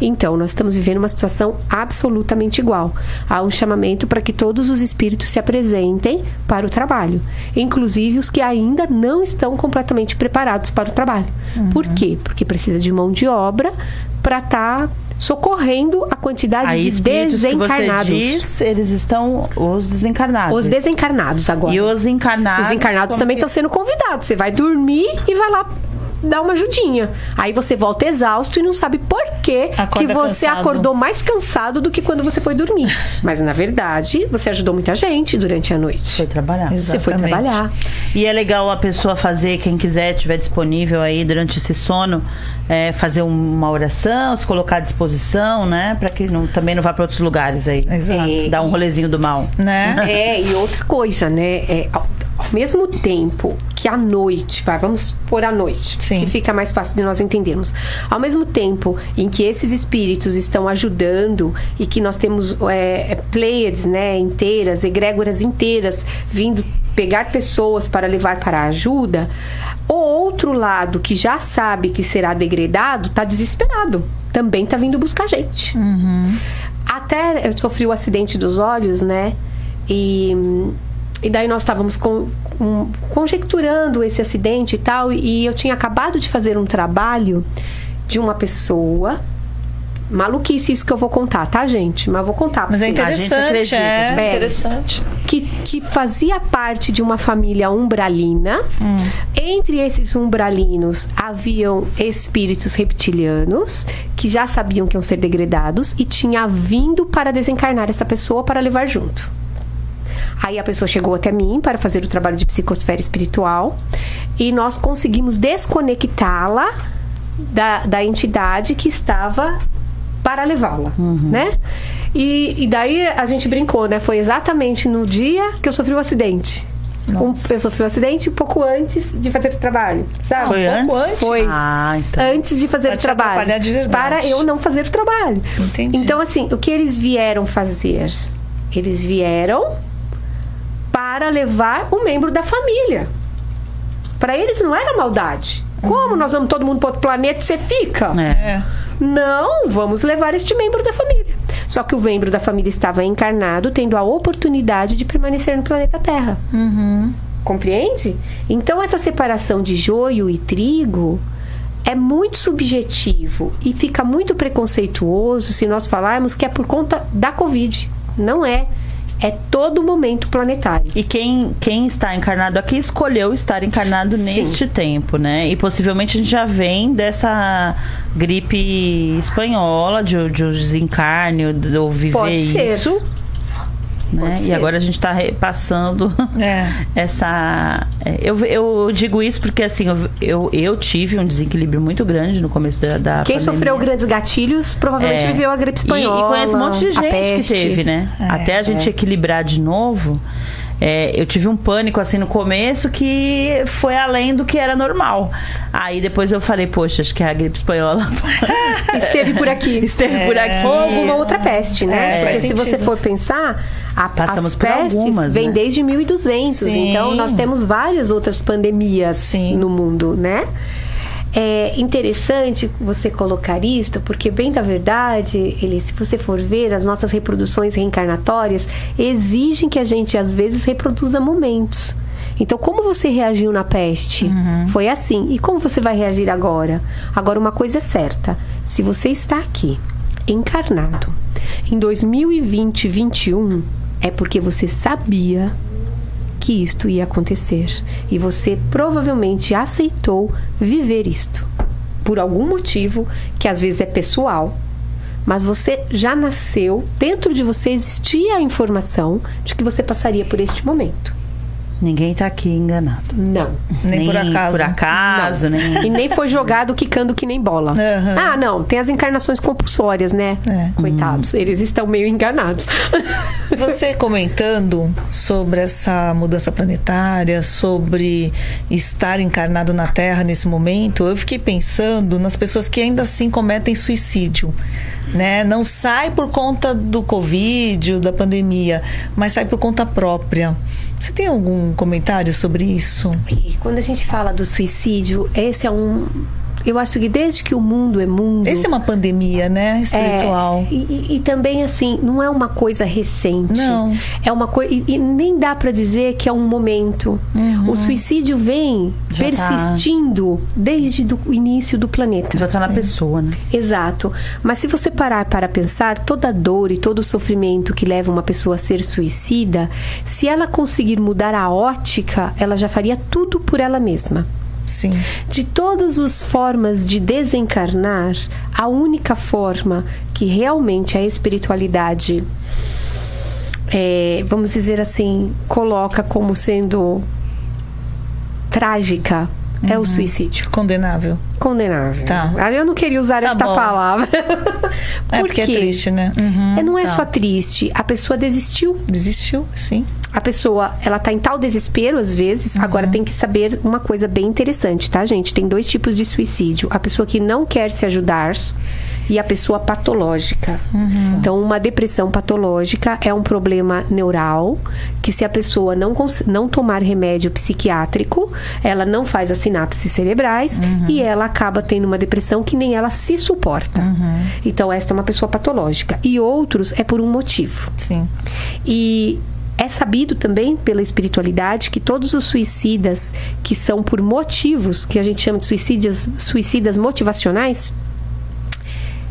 [SPEAKER 3] Então, nós estamos vivendo uma situação absolutamente igual. Há um chamamento para que todos os espíritos se apresentem para o trabalho, inclusive os que ainda não estão completamente preparados para o trabalho. Uhum. Por quê? Porque precisa de mão de obra para estar tá socorrendo a quantidade Aí, de desencarnados. Que você
[SPEAKER 1] diz, eles estão os desencarnados.
[SPEAKER 3] Os desencarnados agora.
[SPEAKER 1] E os encarnados.
[SPEAKER 3] Os encarnados também estão sendo convidados. Você vai dormir e vai lá dá uma ajudinha. Aí você volta exausto e não sabe por que, que você cansado. acordou mais cansado do que quando você foi dormir. Mas na verdade, você ajudou muita gente durante a noite.
[SPEAKER 1] Foi trabalhar.
[SPEAKER 3] Exatamente. Você foi trabalhar.
[SPEAKER 1] E é legal a pessoa fazer, quem quiser, tiver disponível aí durante esse sono, é, fazer uma oração, se colocar à disposição, né? Para que não, também não vá para outros lugares aí.
[SPEAKER 3] Exato. É,
[SPEAKER 1] Dar um rolezinho do mal.
[SPEAKER 3] Né? É, e outra coisa, né? É, ao mesmo tempo que a noite, vai, vamos por a noite, Sim. que fica mais fácil de nós entendermos. Ao mesmo tempo em que esses espíritos estão ajudando e que nós temos é, é pleiades, né, inteiras, egrégoras inteiras vindo pegar pessoas para levar para a ajuda, o outro lado que já sabe que será degradado está desesperado, também está vindo buscar gente.
[SPEAKER 1] Uhum.
[SPEAKER 3] Até eu sofri o acidente dos olhos, né? E e daí nós estávamos com, com, conjecturando esse acidente e tal, e eu tinha acabado de fazer um trabalho de uma pessoa. Maluquice isso que eu vou contar, tá, gente? Mas vou contar.
[SPEAKER 2] Mas é interessante, é, é interessante.
[SPEAKER 3] Que, que fazia parte de uma família umbralina. Hum. Entre esses umbralinos haviam espíritos reptilianos que já sabiam que iam ser degradados e tinha vindo para desencarnar essa pessoa para levar junto. Aí a pessoa chegou até mim para fazer o trabalho de psicosfera espiritual e nós conseguimos desconectá-la da, da entidade que estava para levá-la, uhum. né? E, e, daí a gente brincou, né? Foi exatamente no dia que eu sofri o um acidente. Um, eu sofri um acidente um pouco antes de fazer o trabalho, sabe?
[SPEAKER 1] Foi um pouco antes?
[SPEAKER 3] Foi ah, então. antes de fazer pra o trabalho.
[SPEAKER 2] De verdade.
[SPEAKER 3] Para eu não fazer o trabalho.
[SPEAKER 2] Entendi.
[SPEAKER 3] Então, assim, o que eles vieram fazer? Eles vieram para levar um membro da família. Para eles não era maldade. Como nós vamos todo mundo para outro planeta e você fica?
[SPEAKER 1] É.
[SPEAKER 3] Não, vamos levar este membro da família. Só que o membro da família estava encarnado, tendo a oportunidade de permanecer no planeta Terra.
[SPEAKER 1] Uhum.
[SPEAKER 3] Compreende? Então, essa separação de joio e trigo é muito subjetivo e fica muito preconceituoso se nós falarmos que é por conta da Covid. Não é é todo momento planetário.
[SPEAKER 1] E quem, quem está encarnado aqui escolheu estar encarnado Sim. neste tempo, né? E possivelmente a gente já vem dessa gripe espanhola, de, de desencarne, ou viver Pode isso. Né? E agora a gente está repassando é. essa. É, eu, eu digo isso porque assim, eu, eu, eu, tive um desequilíbrio muito grande no começo da, da
[SPEAKER 3] Quem
[SPEAKER 1] pandemia.
[SPEAKER 3] sofreu grandes gatilhos provavelmente é. viveu a gripe espanhola.
[SPEAKER 1] E, e conhece um monte de gente que teve, né? É, Até a gente é. equilibrar de novo. É, eu tive um pânico assim no começo que foi além do que era normal. Aí depois eu falei, poxa, acho que a gripe espanhola
[SPEAKER 3] esteve por aqui.
[SPEAKER 1] Esteve é. por aqui.
[SPEAKER 3] Ou alguma outra peste, né? É, Porque se você for pensar, a,
[SPEAKER 1] Passamos as pestes algumas,
[SPEAKER 3] vêm
[SPEAKER 1] né?
[SPEAKER 3] desde 1200. Sim. Então nós temos várias outras pandemias Sim. no mundo, né? É interessante você colocar isto, porque, bem da verdade, ele, se você for ver, as nossas reproduções reencarnatórias exigem que a gente, às vezes, reproduza momentos. Então, como você reagiu na peste? Uhum. Foi assim. E como você vai reagir agora? Agora, uma coisa é certa: se você está aqui, encarnado, em 2020, 2021, é porque você sabia que isto ia acontecer. E você provavelmente aceitou viver isto. Por algum motivo que às vezes é pessoal, mas você já nasceu, dentro de você existia a informação de que você passaria por este momento.
[SPEAKER 1] Ninguém está aqui enganado.
[SPEAKER 3] Não.
[SPEAKER 1] Nem, nem por acaso. Por acaso,
[SPEAKER 3] nem... E nem foi jogado quicando que nem bola. Uhum. Ah, não. Tem as encarnações compulsórias, né? É. Coitados. Uhum. Eles estão meio enganados.
[SPEAKER 2] você comentando sobre essa mudança planetária, sobre estar encarnado na Terra nesse momento, eu fiquei pensando nas pessoas que ainda assim cometem suicídio. Né? Não sai por conta do Covid, da pandemia, mas sai por conta própria. Você tem algum comentário sobre isso?
[SPEAKER 3] E quando a gente fala do suicídio, esse é um eu acho que desde que o mundo é mundo.
[SPEAKER 2] Essa é uma pandemia, né? Espiritual.
[SPEAKER 3] É, e, e, também, assim, não é uma coisa recente.
[SPEAKER 2] Não.
[SPEAKER 3] É uma coisa. E, e, nem dá para dizer que é um momento. Uhum. O suicídio vem Já tá. persistindo tá. desde o início do planeta.
[SPEAKER 1] Já tá na pessoa, né?
[SPEAKER 3] Exato. Mas se você parar para pensar, toda a dor e todo o sofrimento que leva uma pessoa a ser suicida, se ela conseguir mudar a ótica, ela já faria tudo por ela mesma.
[SPEAKER 2] Sim.
[SPEAKER 3] De todas as formas de desencarnar, a única forma que realmente a espiritualidade, é, vamos dizer assim, coloca como sendo trágica uhum. é o uhum. suicídio.
[SPEAKER 2] Condenável.
[SPEAKER 3] Condenável.
[SPEAKER 2] Tá.
[SPEAKER 3] Ah, eu não queria usar tá esta bom. palavra.
[SPEAKER 2] é porque é triste, né?
[SPEAKER 3] Uhum, é, não é tá. só triste. A pessoa desistiu.
[SPEAKER 2] Desistiu, sim.
[SPEAKER 3] A pessoa, ela tá em tal desespero às vezes. Uhum. Agora tem que saber uma coisa bem interessante, tá, gente? Tem dois tipos de suicídio. A pessoa que não quer se ajudar e a pessoa patológica. Uhum. Então, uma depressão patológica é um problema neural que se a pessoa não, não tomar remédio psiquiátrico, ela não faz as sinapses cerebrais uhum. e ela acaba tendo uma depressão que nem ela se suporta. Uhum. Então, esta é uma pessoa patológica. E outros é por um motivo.
[SPEAKER 2] Sim.
[SPEAKER 3] E é sabido também pela espiritualidade que todos os suicidas que são por motivos que a gente chama de suicídios, suicidas motivacionais,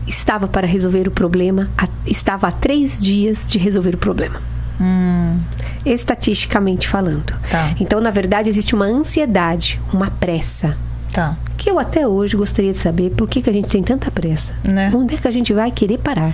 [SPEAKER 3] estava para resolver o problema, estava há três dias de resolver o problema.
[SPEAKER 2] Hum.
[SPEAKER 3] Estatisticamente falando.
[SPEAKER 2] Tá.
[SPEAKER 3] Então, na verdade, existe uma ansiedade, uma pressa.
[SPEAKER 2] Tá.
[SPEAKER 3] Que eu até hoje gostaria de saber por que, que a gente tem tanta pressa.
[SPEAKER 2] Né?
[SPEAKER 3] Onde é que a gente vai querer parar?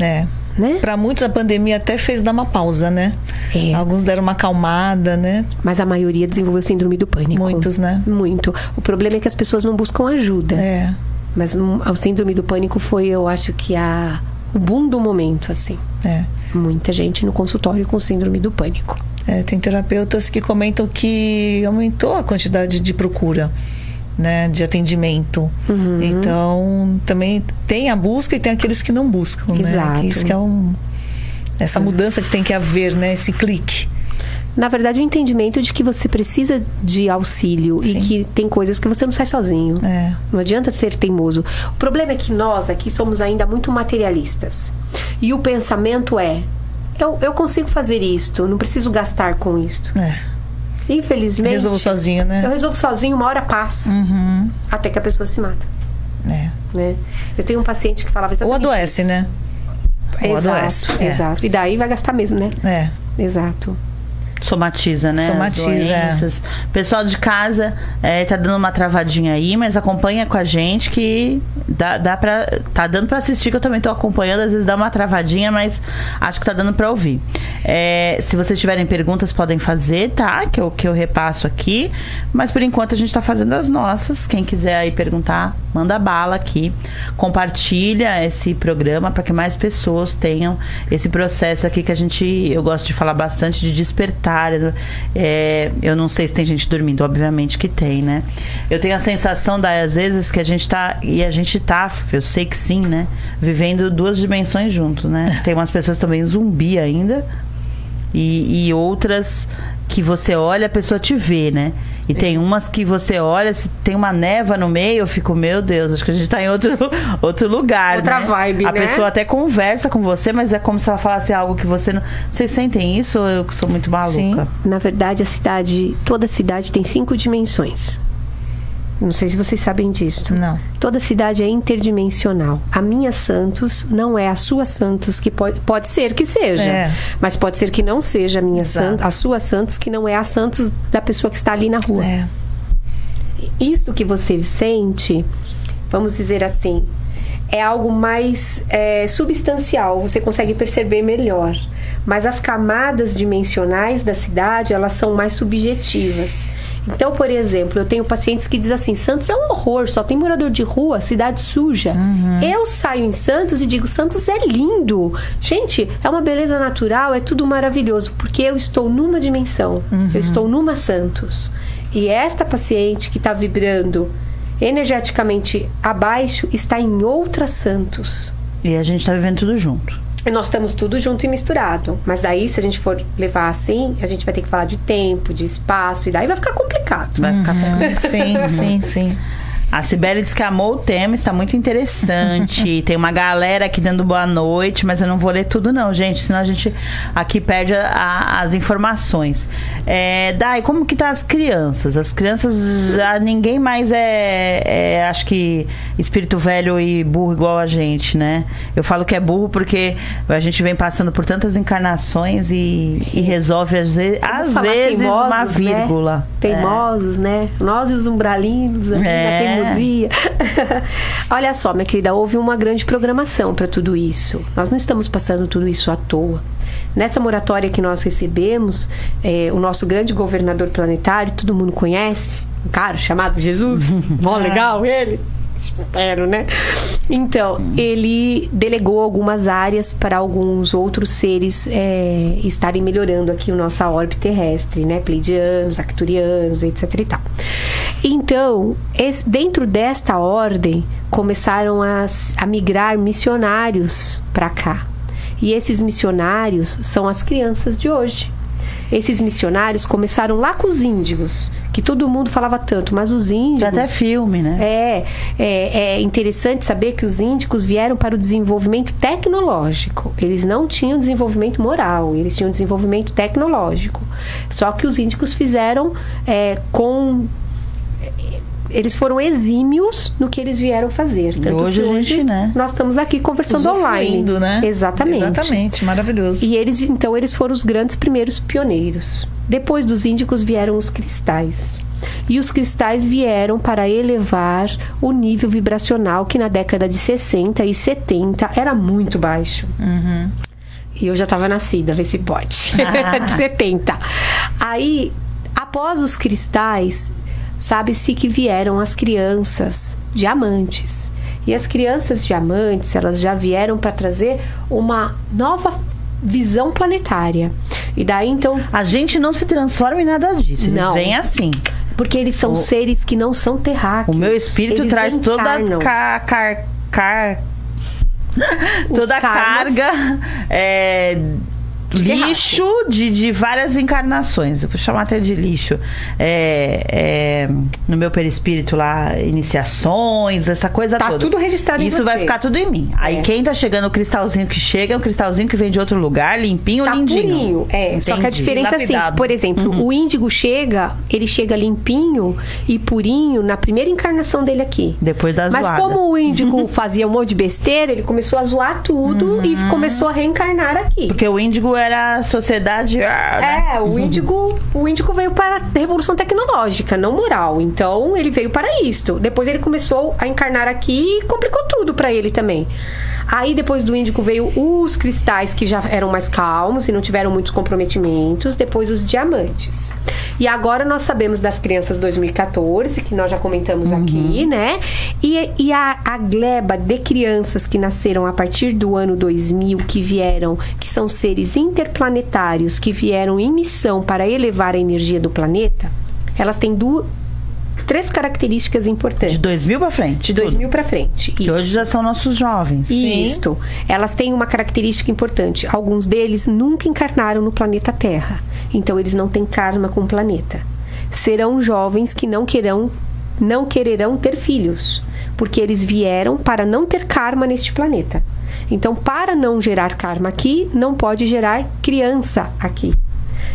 [SPEAKER 2] É.
[SPEAKER 3] Né?
[SPEAKER 2] Para muitos a pandemia até fez dar uma pausa, né?
[SPEAKER 3] É.
[SPEAKER 2] Alguns deram uma acalmada, né?
[SPEAKER 3] Mas a maioria desenvolveu síndrome do pânico.
[SPEAKER 2] Muitos, né?
[SPEAKER 3] Muito. O problema é que as pessoas não buscam ajuda.
[SPEAKER 2] É.
[SPEAKER 3] Mas um, o síndrome do pânico foi, eu acho que a o boom do momento, assim.
[SPEAKER 2] É.
[SPEAKER 3] Muita gente no consultório com síndrome do pânico.
[SPEAKER 2] É, tem terapeutas que comentam que aumentou a quantidade de procura. Né, de atendimento.
[SPEAKER 3] Uhum.
[SPEAKER 2] Então, também tem a busca e tem aqueles que não buscam,
[SPEAKER 3] Exato.
[SPEAKER 2] né? Que isso que é um, essa mudança que tem que haver, né? Esse clique
[SPEAKER 3] na verdade, o entendimento de que você precisa de auxílio Sim. e que tem coisas que você não sai sozinho.
[SPEAKER 2] É.
[SPEAKER 3] Não adianta ser teimoso. O problema é que nós aqui somos ainda muito materialistas. E o pensamento é: eu, eu consigo fazer isto, não preciso gastar com isto.
[SPEAKER 2] É.
[SPEAKER 3] Infelizmente.
[SPEAKER 2] Resolvo sozinho, né?
[SPEAKER 3] Eu resolvo sozinho, uma hora passa.
[SPEAKER 2] Uhum.
[SPEAKER 3] Até que a pessoa se mata.
[SPEAKER 2] É.
[SPEAKER 3] Né? Eu tenho um paciente que falava exatamente.
[SPEAKER 2] Ou adoece,
[SPEAKER 3] isso.
[SPEAKER 2] né? Ou
[SPEAKER 3] exato,
[SPEAKER 2] adoece.
[SPEAKER 3] É. Exato. E daí vai gastar mesmo, né?
[SPEAKER 2] É.
[SPEAKER 3] Exato.
[SPEAKER 1] Somatiza, né?
[SPEAKER 2] Somatiza. É.
[SPEAKER 1] Pessoal de casa é, tá dando uma travadinha aí, mas acompanha com a gente que dá, dá pra. Tá dando para assistir, que eu também tô acompanhando. Às vezes dá uma travadinha, mas acho que tá dando para ouvir. É, se vocês tiverem perguntas, podem fazer, tá? Que eu, que eu repasso aqui. Mas por enquanto a gente tá fazendo as nossas. Quem quiser aí perguntar, manda bala aqui. Compartilha esse programa para que mais pessoas tenham esse processo aqui que a gente. Eu gosto de falar bastante de despertar é, eu não sei se tem gente dormindo, obviamente que tem, né? Eu tenho a sensação, da, às vezes, que a gente tá. E a gente tá, eu sei que sim, né? Vivendo duas dimensões juntos, né? Tem umas pessoas também zumbi ainda. E, e outras que você olha, a pessoa te vê, né? E é. tem umas que você olha, se tem uma neva no meio, eu fico, meu Deus, acho que a gente tá em outro, outro lugar.
[SPEAKER 3] Outra
[SPEAKER 1] né?
[SPEAKER 3] vibe,
[SPEAKER 1] a
[SPEAKER 3] né?
[SPEAKER 1] A pessoa até conversa com você, mas é como se ela falasse algo que você não. Vocês sentem isso ou eu sou muito maluca? Sim.
[SPEAKER 3] Na verdade, a cidade, toda cidade tem cinco dimensões. Não sei se vocês sabem disso.
[SPEAKER 2] Não.
[SPEAKER 3] Toda cidade é interdimensional. A minha Santos não é a sua Santos, que pode, pode ser que seja.
[SPEAKER 2] É.
[SPEAKER 3] Mas pode ser que não seja a minha Santos, a sua Santos, que não é a Santos da pessoa que está ali na rua.
[SPEAKER 2] É.
[SPEAKER 3] Isso que você sente, vamos dizer assim, é algo mais é, substancial, você consegue perceber melhor. Mas as camadas dimensionais da cidade, elas são mais subjetivas. Então, por exemplo, eu tenho pacientes que dizem assim: Santos é um horror, só tem morador de rua, cidade suja. Uhum. Eu saio em Santos e digo: Santos é lindo. Gente, é uma beleza natural, é tudo maravilhoso, porque eu estou numa dimensão, uhum. eu estou numa Santos. E esta paciente que está vibrando energeticamente abaixo está em outra Santos.
[SPEAKER 1] E a gente está vivendo tudo junto
[SPEAKER 3] nós estamos tudo junto e misturado. Mas daí, se a gente for levar assim, a gente vai ter que falar de tempo, de espaço, e daí vai ficar complicado.
[SPEAKER 1] Vai ficar uhum. complicado.
[SPEAKER 2] Sim, sim, sim.
[SPEAKER 1] A Sibeli diz que amou o tema, está muito interessante. Tem uma galera aqui dando boa noite, mas eu não vou ler tudo, não, gente. Senão a gente aqui perde a, a, as informações. É, Dai, como que tá as crianças? As crianças já ninguém mais é, é, acho que espírito velho e burro igual a gente, né? Eu falo que é burro porque a gente vem passando por tantas encarnações e, e resolve às vezes, às vezes uma né? vírgula. Né?
[SPEAKER 3] Teimosos, é. né? Nós e os umbralinos, é teimosia. Olha só, minha querida, houve uma grande programação para tudo isso. Nós não estamos passando tudo isso à toa. Nessa moratória que nós recebemos, é, o nosso grande governador planetário, todo mundo conhece, um cara chamado Jesus, mó legal ele espero, né? Então, ele delegou algumas áreas para alguns outros seres é, estarem melhorando aqui o nossa órbita terrestre, né? Pleidianos, acturianos, etc e tal. Então, esse, dentro desta ordem, começaram a, a migrar missionários para cá. E esses missionários são as crianças de hoje. Esses missionários começaram lá com os índigos, que todo mundo falava tanto, mas os índigos.
[SPEAKER 1] Já até filme, né?
[SPEAKER 3] É, é, é interessante saber que os índigos vieram para o desenvolvimento tecnológico. Eles não tinham desenvolvimento moral, eles tinham desenvolvimento tecnológico. Só que os índigos fizeram é, com eles foram exímios no que eles vieram fazer.
[SPEAKER 1] Tanto hoje, que hoje gente, né?
[SPEAKER 3] nós estamos aqui conversando online.
[SPEAKER 2] né?
[SPEAKER 3] Exatamente.
[SPEAKER 2] Exatamente, maravilhoso.
[SPEAKER 3] E eles, então, eles foram os grandes primeiros pioneiros. Depois dos índicos vieram os cristais. E os cristais vieram para elevar o nível vibracional que na década de 60 e 70 era muito baixo. Uhum. E eu já estava nascida, vê se pode. Ah. de 70. Aí, após os cristais, sabe-se que vieram as crianças diamantes. E as crianças diamantes, elas já vieram para trazer uma nova visão planetária. E daí então.
[SPEAKER 1] A gente não se transforma em nada disso. Eles não. vêm assim.
[SPEAKER 3] Porque eles são o, seres que não são terráqueos.
[SPEAKER 1] O meu espírito eles traz encarnam. toda a car, car, car toda a carga é, lixo de, de várias encarnações. Eu vou chamar até de lixo. É, é, no meu perispírito lá, iniciações, essa coisa
[SPEAKER 3] tá
[SPEAKER 1] toda.
[SPEAKER 3] Tá tudo registrado
[SPEAKER 1] Isso vai ficar tudo em mim. Aí é. quem tá chegando, o cristalzinho que chega, é um cristalzinho que vem de outro lugar, limpinho,
[SPEAKER 3] tá
[SPEAKER 1] lindinho.
[SPEAKER 3] Purinho. É, Entendi. só que a diferença é assim, por exemplo, uhum. o índigo chega, ele chega limpinho e purinho na primeira encarnação dele aqui.
[SPEAKER 1] Depois das
[SPEAKER 3] Mas como o índigo fazia um monte de besteira, ele começou a zoar tudo uhum. e começou a reencarnar aqui.
[SPEAKER 1] Porque o índigo é era a sociedade. Ah,
[SPEAKER 3] né? É, o índigo, o índigo veio para a revolução tecnológica, não moral. Então ele veio para isto. Depois ele começou a encarnar aqui e complicou tudo para ele também. Aí depois do Índico veio os cristais que já eram mais calmos e não tiveram muitos comprometimentos, depois os diamantes. E agora nós sabemos das crianças 2014, que nós já comentamos uhum. aqui, né? E, e a, a gleba de crianças que nasceram a partir do ano 2000, que vieram, que são seres interplanetários, que vieram em missão para elevar a energia do planeta, elas têm duas três características importantes.
[SPEAKER 1] De 2000 para frente?
[SPEAKER 3] De 2000 para frente.
[SPEAKER 1] Que hoje já são nossos jovens.
[SPEAKER 3] Isso. Elas têm uma característica importante. Alguns deles nunca encarnaram no planeta Terra. Então eles não têm karma com o planeta. Serão jovens que não querão não quererão ter filhos, porque eles vieram para não ter karma neste planeta. Então, para não gerar karma aqui, não pode gerar criança aqui.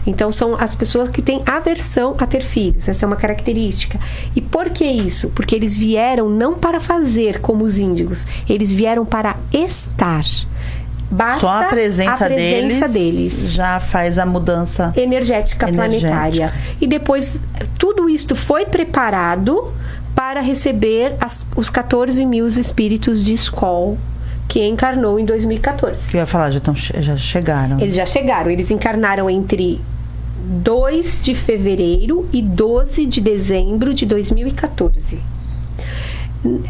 [SPEAKER 3] Então são as pessoas que têm aversão a ter filhos. Essa é uma característica. E por que isso? Porque eles vieram não para fazer como os índigos, eles vieram para estar. Basta
[SPEAKER 1] Só a presença, a presença deles, deles, já faz a mudança
[SPEAKER 3] energética, energética planetária. E depois tudo isto foi preparado para receber as, os 14 mil espíritos de escola que encarnou em 2014.
[SPEAKER 1] Que eu ia falar, já, tão, já chegaram.
[SPEAKER 3] Eles já chegaram. Eles encarnaram entre 2 de fevereiro e 12 de dezembro de 2014.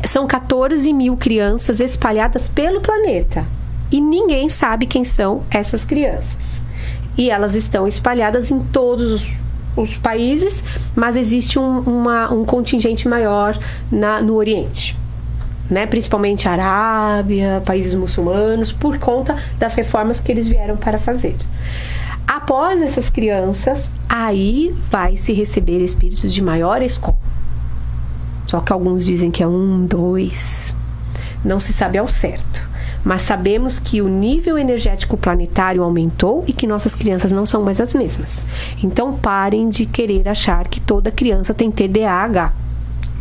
[SPEAKER 3] São 14 mil crianças espalhadas pelo planeta. E ninguém sabe quem são essas crianças. E elas estão espalhadas em todos os, os países, mas existe um, uma, um contingente maior na, no Oriente. Né? principalmente Arábia, países muçulmanos, por conta das reformas que eles vieram para fazer. Após essas crianças, aí vai se receber espíritos de maior escola. Só que alguns dizem que é um, dois. Não se sabe ao certo. Mas sabemos que o nível energético planetário aumentou e que nossas crianças não são mais as mesmas. Então parem de querer achar que toda criança tem TDAH.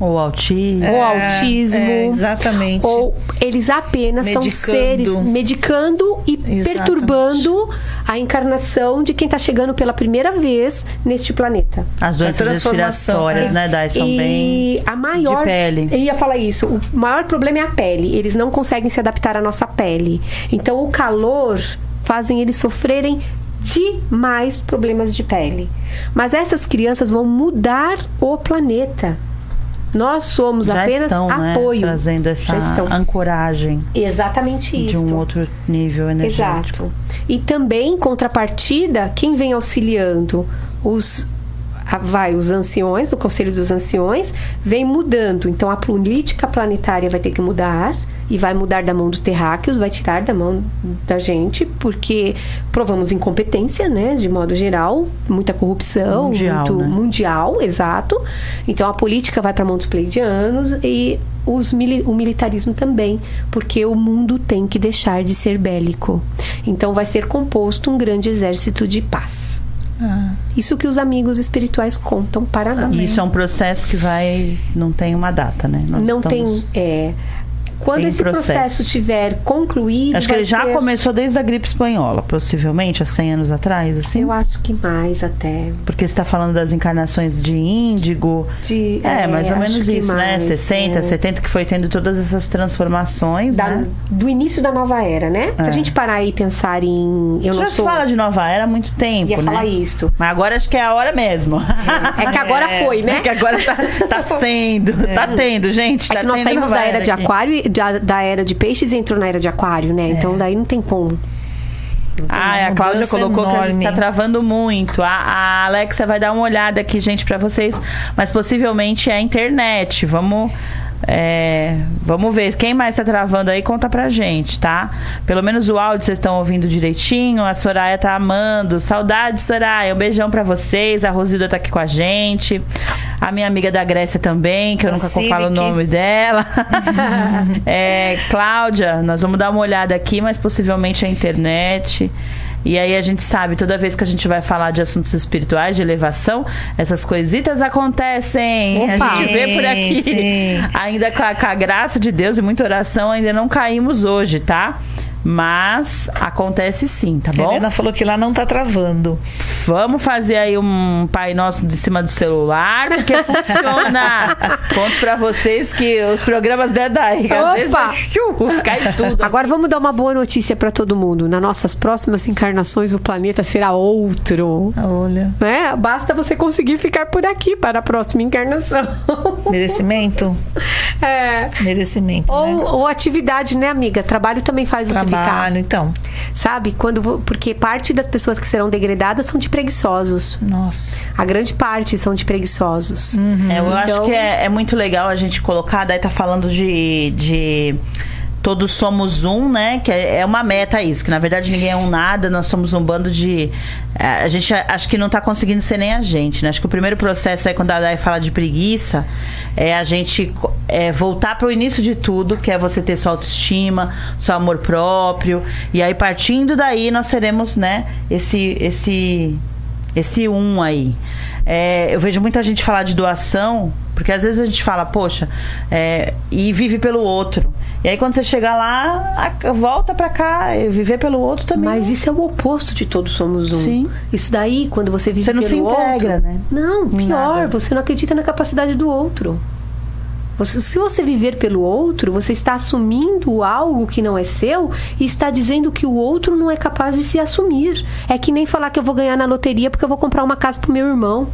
[SPEAKER 1] Ou autismo.
[SPEAKER 3] É, ou autismo. É,
[SPEAKER 2] exatamente.
[SPEAKER 3] Ou eles apenas medicando. são seres medicando e exatamente. perturbando a encarnação de quem está chegando pela primeira vez neste planeta.
[SPEAKER 1] As doenças respiratórias, é. né, Dai, são e bem a maior, de pele.
[SPEAKER 3] Eu ia falar isso. O maior problema é a pele. Eles não conseguem se adaptar à nossa pele. Então, o calor fazem eles sofrerem demais problemas de pele. Mas essas crianças vão mudar o planeta. Nós somos
[SPEAKER 1] já
[SPEAKER 3] apenas
[SPEAKER 1] estão,
[SPEAKER 3] apoio.
[SPEAKER 1] Né, trazendo essa ancoragem.
[SPEAKER 3] Exatamente isso.
[SPEAKER 1] De um outro nível energético.
[SPEAKER 3] Exato. E também, em contrapartida, quem vem auxiliando os vai os anciões, o Conselho dos Anciões, vem mudando. Então a política planetária vai ter que mudar e vai mudar da mão dos terráqueos, vai tirar da mão da gente, porque provamos incompetência, né, de modo geral, muita corrupção,
[SPEAKER 1] mundial,
[SPEAKER 3] muito
[SPEAKER 1] né?
[SPEAKER 3] mundial, exato. Então a política vai para a mão dos pleidianos e os, o militarismo também, porque o mundo tem que deixar de ser bélico. Então vai ser composto um grande exército de paz. Ah. Isso que os amigos espirituais contam para nós.
[SPEAKER 1] Isso é um processo que vai. não tem uma data, né?
[SPEAKER 3] Nós não estamos... tem. É, quando esse processo. processo. tiver concluído.
[SPEAKER 1] Acho que ele já ter... começou desde a gripe espanhola, possivelmente, há 100 anos atrás, assim?
[SPEAKER 3] Eu acho que mais até.
[SPEAKER 1] Porque você está falando das encarnações de índigo.
[SPEAKER 3] De,
[SPEAKER 1] é, é mais ou menos isso, né? mais, né? 60, é. 70, que foi tendo todas essas transformações. Da, né?
[SPEAKER 3] Do início da nova era, né? É. Se a é. gente parar e pensar em. Eu
[SPEAKER 1] já
[SPEAKER 3] não
[SPEAKER 1] se fala de nova era há muito tempo.
[SPEAKER 3] Ia
[SPEAKER 1] né?
[SPEAKER 3] falar isso.
[SPEAKER 1] Mas agora acho que é a hora mesmo.
[SPEAKER 3] É, é que agora é. foi, né?
[SPEAKER 1] É que agora tá, tá sendo. Tá tendo, gente.
[SPEAKER 3] É
[SPEAKER 1] tá
[SPEAKER 3] que nós saímos da era de aquário, da, da era de peixes e entrou na era de aquário, né? Então daí não tem como.
[SPEAKER 1] Ah, a Cláudia colocou enorme. que tá travando muito. A, a Alexa vai dar uma olhada aqui, gente, para vocês. Mas possivelmente é a internet. Vamos é, vamos ver. Quem mais tá travando aí, conta pra gente, tá? Pelo menos o áudio vocês estão ouvindo direitinho. A Soraya tá amando. Saudade, Soraya. Um beijão pra vocês. A Rosilda tá aqui com a gente. A minha amiga da Grécia também, que eu nunca falo o nome dela. é, Cláudia, nós vamos dar uma olhada aqui, mas possivelmente a internet. E aí a gente sabe, toda vez que a gente vai falar de assuntos espirituais, de elevação, essas coisitas acontecem. Opa, a gente vê por aqui. Sim. Ainda com a, com a graça de Deus e muita oração, ainda não caímos hoje, tá? Mas acontece sim, tá bom? A
[SPEAKER 2] Helena falou que lá não tá travando.
[SPEAKER 1] Vamos fazer aí um Pai Nosso de cima do celular, porque funciona. Conto pra vocês que os programas da Daí, às vezes cai tudo.
[SPEAKER 3] Agora vamos dar uma boa notícia para todo mundo. Nas nossas próximas encarnações, o planeta será outro.
[SPEAKER 2] Olha.
[SPEAKER 3] Né? Basta você conseguir ficar por aqui para a próxima encarnação.
[SPEAKER 2] Merecimento?
[SPEAKER 3] É.
[SPEAKER 2] Merecimento.
[SPEAKER 3] Ou,
[SPEAKER 2] né?
[SPEAKER 3] ou atividade, né, amiga? Trabalho também faz você
[SPEAKER 2] trabalho, então.
[SPEAKER 3] Sabe? Quando porque parte das pessoas que serão degradadas são de preguiçosos.
[SPEAKER 2] Nossa.
[SPEAKER 3] A grande parte são de preguiçosos.
[SPEAKER 1] Uhum. É, eu então... acho que é, é, muito legal a gente colocar, daí tá falando de, de todos somos um, né? Que é, é uma meta isso, que na verdade ninguém é um nada, nós somos um bando de. É, a gente acho que não está conseguindo ser nem a gente, né? Acho que o primeiro processo aí, quando a Dai fala de preguiça, é a gente é, voltar para o início de tudo, que é você ter sua autoestima, seu amor próprio. E aí, partindo daí, nós seremos, né, esse, esse, esse um aí. É, eu vejo muita gente falar de doação, porque às vezes a gente fala, poxa, é, e vive pelo outro. E aí quando você chega lá, volta para cá, viver pelo outro também.
[SPEAKER 3] Mas isso é o oposto de todos somos um.
[SPEAKER 1] Sim.
[SPEAKER 3] Isso daí, quando você vive
[SPEAKER 1] você não
[SPEAKER 3] pelo
[SPEAKER 1] se integra,
[SPEAKER 3] outro,
[SPEAKER 1] né?
[SPEAKER 3] Não, pior, Nada. você não acredita na capacidade do outro. Você, se você viver pelo outro, você está assumindo algo que não é seu e está dizendo que o outro não é capaz de se assumir. É que nem falar que eu vou ganhar na loteria porque eu vou comprar uma casa pro meu irmão.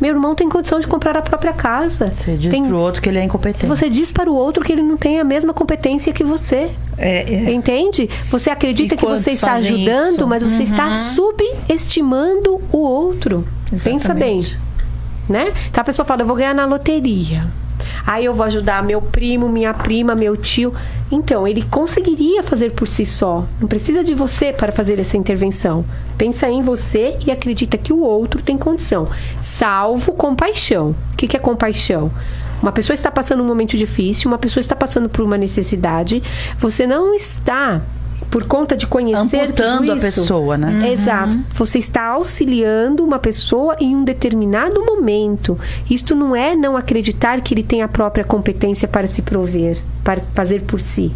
[SPEAKER 3] Meu irmão tem condição de comprar a própria casa.
[SPEAKER 1] Você diz
[SPEAKER 3] tem...
[SPEAKER 1] pro outro que ele é incompetente.
[SPEAKER 3] Você diz para o outro que ele não tem a mesma competência que você. É, é. Entende? Você acredita que você está ajudando, isso? mas você uhum. está subestimando o outro. Exatamente. Pensa bem. Né? Então a pessoa fala, eu vou ganhar na loteria. Aí eu vou ajudar meu primo, minha prima, meu tio. Então, ele conseguiria fazer por si só. Não precisa de você para fazer essa intervenção. Pensa em você e acredita que o outro tem condição. Salvo compaixão. O que é compaixão? Uma pessoa está passando um momento difícil, uma pessoa está passando por uma necessidade. Você não está por conta de conhecer
[SPEAKER 1] Amputando
[SPEAKER 3] tudo
[SPEAKER 1] isso. a pessoa, né?
[SPEAKER 3] Uhum. Exato. Você está auxiliando uma pessoa em um determinado momento. Isto não é não acreditar que ele tem a própria competência para se prover, para fazer por si.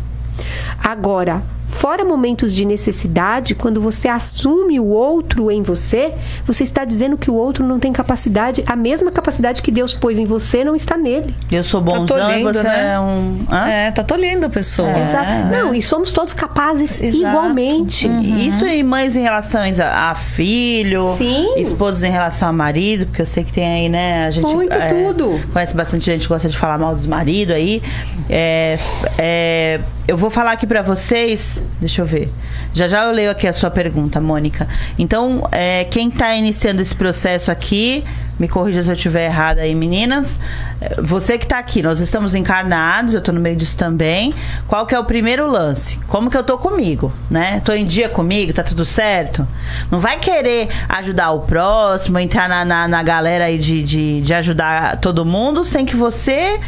[SPEAKER 3] Agora, Fora momentos de necessidade, quando você assume o outro em você, você está dizendo que o outro não tem capacidade, a mesma capacidade que Deus pôs em você não está nele.
[SPEAKER 1] Eu sou bonzão tá tolhendo, você né? é um...
[SPEAKER 2] Hã? É, tá tolhendo a pessoa. É.
[SPEAKER 3] Exato. Não, e somos todos capazes Exato. igualmente.
[SPEAKER 1] Uhum. Isso e mães em relação a, filho, Sim. esposas em relação a marido, porque eu sei que tem aí, né, a gente...
[SPEAKER 3] Muito é, tudo.
[SPEAKER 1] Conhece bastante gente que gosta de falar mal dos maridos aí. É, é, eu vou falar aqui para vocês Deixa eu ver. Já já eu leio aqui a sua pergunta, Mônica. Então, é, quem está iniciando esse processo aqui, me corrija se eu estiver errada aí, meninas. É, você que está aqui, nós estamos encarnados, eu estou no meio disso também. Qual que é o primeiro lance? Como que eu tô comigo, né? Tô em dia comigo, tá tudo certo? Não vai querer ajudar o próximo, entrar na, na, na galera aí de, de, de ajudar todo mundo sem que você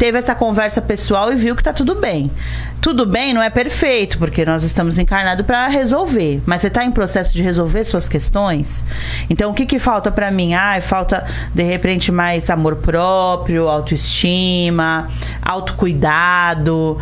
[SPEAKER 1] teve essa conversa pessoal e viu que tá tudo bem. Tudo bem não é perfeito, porque nós estamos encarnados para resolver, mas você está em processo de resolver suas questões. Então, o que, que falta para mim? Ah, falta de repente mais amor próprio, autoestima, autocuidado,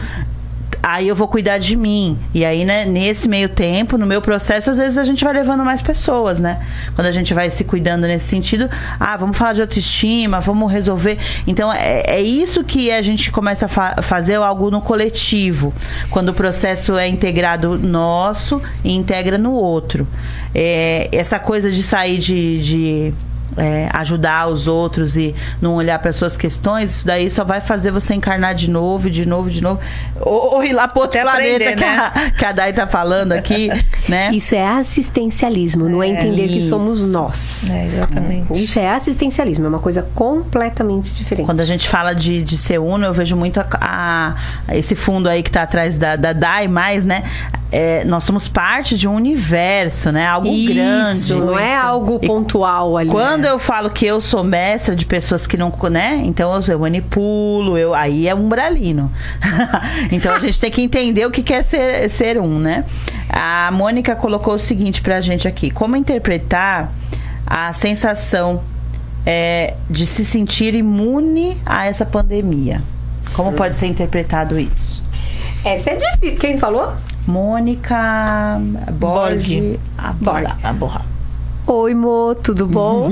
[SPEAKER 1] aí eu vou cuidar de mim. E aí, né, nesse meio tempo, no meu processo, às vezes a gente vai levando mais pessoas, né? Quando a gente vai se cuidando nesse sentido, ah, vamos falar de autoestima, vamos resolver. Então, é, é isso que a gente começa a fa fazer algo no coletivo. Quando o processo é integrado nosso e integra no outro. É, essa coisa de sair de, de é, ajudar os outros e não olhar para suas questões, isso daí só vai fazer você encarnar de novo, de novo, de novo. Ou, ou ir lá para outro Até planeta aprender, que, né? a, que a Dai tá falando aqui, né?
[SPEAKER 3] Isso é assistencialismo, não é, é entender isso. que somos nós.
[SPEAKER 2] É, exatamente.
[SPEAKER 3] Isso é assistencialismo, é uma coisa completamente diferente.
[SPEAKER 1] Quando a gente fala de, de ser uno, eu vejo muito a, a, esse fundo aí que está atrás da, da Dai mais, né? É, nós somos parte de um universo, né? Algo
[SPEAKER 3] Isso,
[SPEAKER 1] grande.
[SPEAKER 3] Não é algo pontual ali.
[SPEAKER 1] Quando eu falo que eu sou mestra de pessoas que não, né? Então eu, eu manipulo, eu, aí é umbralino. então a gente tem que entender o que quer ser, ser um, né? A Mônica colocou o seguinte pra gente aqui: como interpretar a sensação é, de se sentir imune a essa pandemia? Como hum. pode ser interpretado isso?
[SPEAKER 3] Essa é difícil. Quem falou?
[SPEAKER 1] Mônica Borg. Borg.
[SPEAKER 3] Oi, Mo, tudo bom?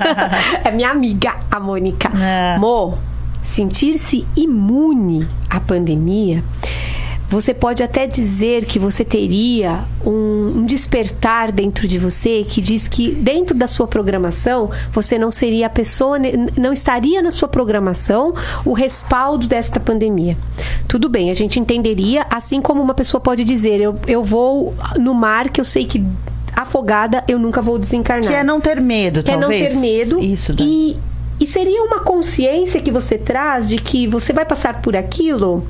[SPEAKER 3] é minha amiga, a Mônica. É. Mo, sentir-se imune à pandemia você pode até dizer que você teria um, um, despertar dentro de você que diz que dentro da sua programação você não seria a pessoa, não estaria na sua programação o respaldo desta pandemia. Tudo bem, a gente entenderia, assim como uma pessoa pode dizer, eu, eu vou no mar que eu sei que afogada eu nunca vou desencarnar.
[SPEAKER 1] Que é não ter medo,
[SPEAKER 3] que
[SPEAKER 1] talvez.
[SPEAKER 3] é não ter medo.
[SPEAKER 1] Isso.
[SPEAKER 3] E, e seria uma consciência que você traz de que você vai passar por aquilo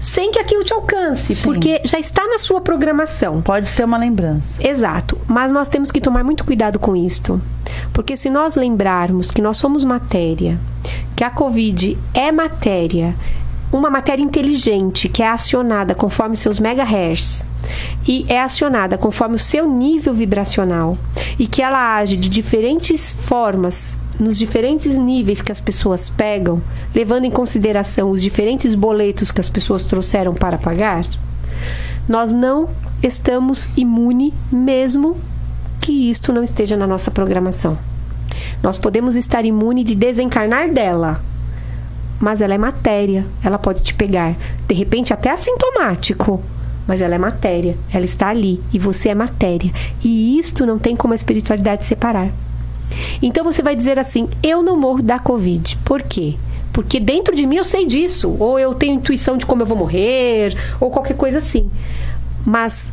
[SPEAKER 3] sem que aquilo te alcance, Sim. porque já está na sua programação.
[SPEAKER 1] Pode ser uma lembrança.
[SPEAKER 3] Exato, mas nós temos que tomar muito cuidado com isto, porque se nós lembrarmos que nós somos matéria, que a COVID é matéria, uma matéria inteligente que é acionada conforme seus megahertz e é acionada conforme o seu nível vibracional e que ela age de diferentes formas nos diferentes níveis que as pessoas pegam, levando em consideração os diferentes boletos que as pessoas trouxeram para pagar, nós não estamos imune mesmo que isto não esteja na nossa programação. Nós podemos estar imune de desencarnar dela, mas ela é matéria. Ela pode te pegar, de repente, até assintomático. Mas ela é matéria. Ela está ali. E você é matéria. E isto não tem como a espiritualidade separar. Então você vai dizer assim: eu não morro da Covid. Por quê? Porque dentro de mim eu sei disso. Ou eu tenho intuição de como eu vou morrer, ou qualquer coisa assim. Mas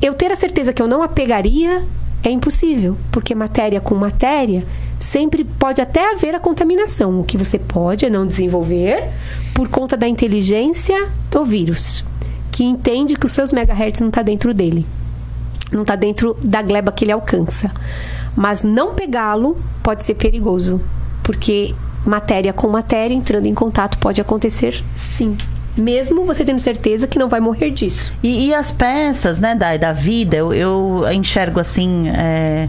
[SPEAKER 3] eu ter a certeza que eu não a pegaria é impossível. Porque matéria com matéria sempre pode até haver a contaminação. O que você pode é não desenvolver por conta da inteligência do vírus, que entende que os seus megahertz não está dentro dele, não está dentro da gleba que ele alcança. Mas não pegá-lo pode ser perigoso, porque matéria com matéria entrando em contato pode acontecer sim mesmo você tendo certeza que não vai morrer disso.
[SPEAKER 1] E, e as peças, né, da, da vida, eu, eu enxergo assim. É,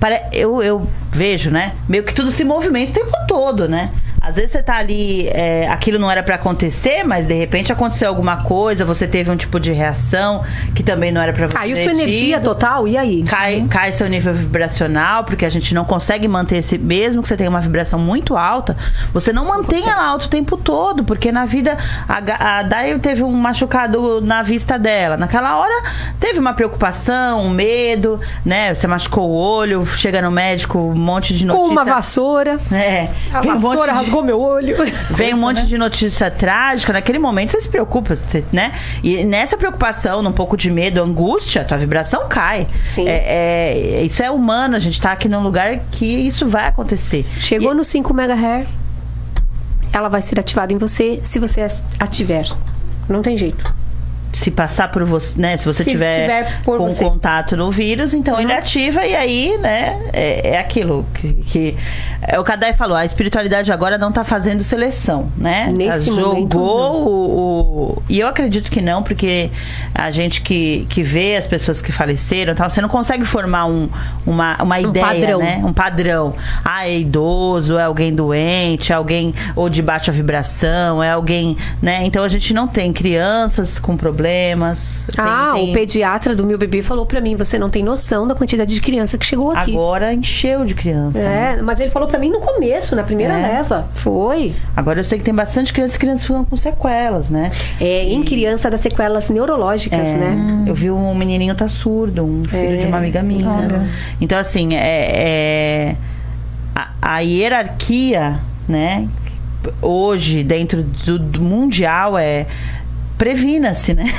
[SPEAKER 1] para, eu, eu vejo, né? Meio que tudo se movimenta o tempo todo, né? Às vezes você tá ali, é, aquilo não era para acontecer, mas de repente aconteceu alguma coisa, você teve um tipo de reação que também não era para você.
[SPEAKER 3] Caiu sua energia total, e aí?
[SPEAKER 1] Cai, cai seu nível vibracional, porque a gente não consegue manter esse. Mesmo que você tenha uma vibração muito alta, você não mantém ela alta o tempo todo, porque na vida. A, a Dai teve um machucado na vista dela. Naquela hora teve uma preocupação, um medo, né? Você machucou o olho, chega no médico, um monte de notícia.
[SPEAKER 3] Com uma vassoura.
[SPEAKER 1] É.
[SPEAKER 3] A vassoura um rasgou meu olho.
[SPEAKER 1] Vem um monte né? de notícia trágica, naquele momento você se preocupa, você, né? E nessa preocupação, num pouco de medo, angústia, tua vibração cai.
[SPEAKER 3] Sim.
[SPEAKER 1] É, é, isso é humano, a gente tá aqui num lugar que isso vai acontecer.
[SPEAKER 3] Chegou e... no 5 MHz, ela vai ser ativada em você se você a tiver. Não tem jeito
[SPEAKER 1] se passar por você, né? Se você se tiver com você. contato no vírus, então uhum. ele ativa e aí, né? É, é aquilo que, que é, o Kadai falou. A espiritualidade agora não está fazendo seleção, né?
[SPEAKER 3] Nesse
[SPEAKER 1] jogou o, o, e eu acredito que não, porque a gente que, que vê as pessoas que faleceram, tal, você não consegue formar um, uma, uma um ideia, padrão. né? Um padrão. Ah, é idoso, é alguém doente, é alguém ou de baixa vibração, é alguém, né? Então a gente não tem crianças com problemas problemas.
[SPEAKER 3] Ah, tem, tem... o pediatra do meu bebê falou para mim: você não tem noção da quantidade de criança que chegou aqui.
[SPEAKER 1] Agora encheu de criança.
[SPEAKER 3] É, né? mas ele falou para mim no começo, na primeira é. leva. Foi.
[SPEAKER 1] Agora eu sei que tem bastante crianças e crianças ficam com sequelas, né?
[SPEAKER 3] É, em criança das sequelas neurológicas, é, né?
[SPEAKER 1] Eu vi um menininho tá surdo, um filho de uma é. amiga minha. Olha. Então, assim, é, é a, a hierarquia, né? Hoje, dentro do, do mundial, é previna-se, né?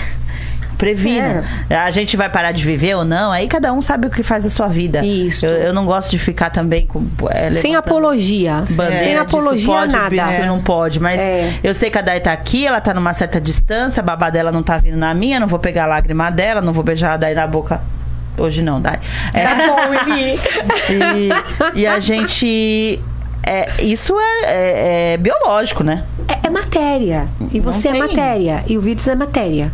[SPEAKER 1] Previna. É. A gente vai parar de viver ou não, aí cada um sabe o que faz a sua vida.
[SPEAKER 3] Isso.
[SPEAKER 1] Eu, eu não gosto de ficar também com.
[SPEAKER 3] É, Sem apologia. Sem apologia,
[SPEAKER 1] pode,
[SPEAKER 3] nada.
[SPEAKER 1] Isso não pode. Mas é. eu sei que a Dai tá aqui, ela tá numa certa distância, a babá dela não tá vindo na minha, não vou pegar a lágrima dela, não vou beijar a Dai na boca. Hoje não, Dai.
[SPEAKER 3] É. Tá bom, Eli.
[SPEAKER 1] e, e a gente é, isso é, é, é, biológico, né?
[SPEAKER 3] É, é matéria. E você é matéria. E o vírus é matéria.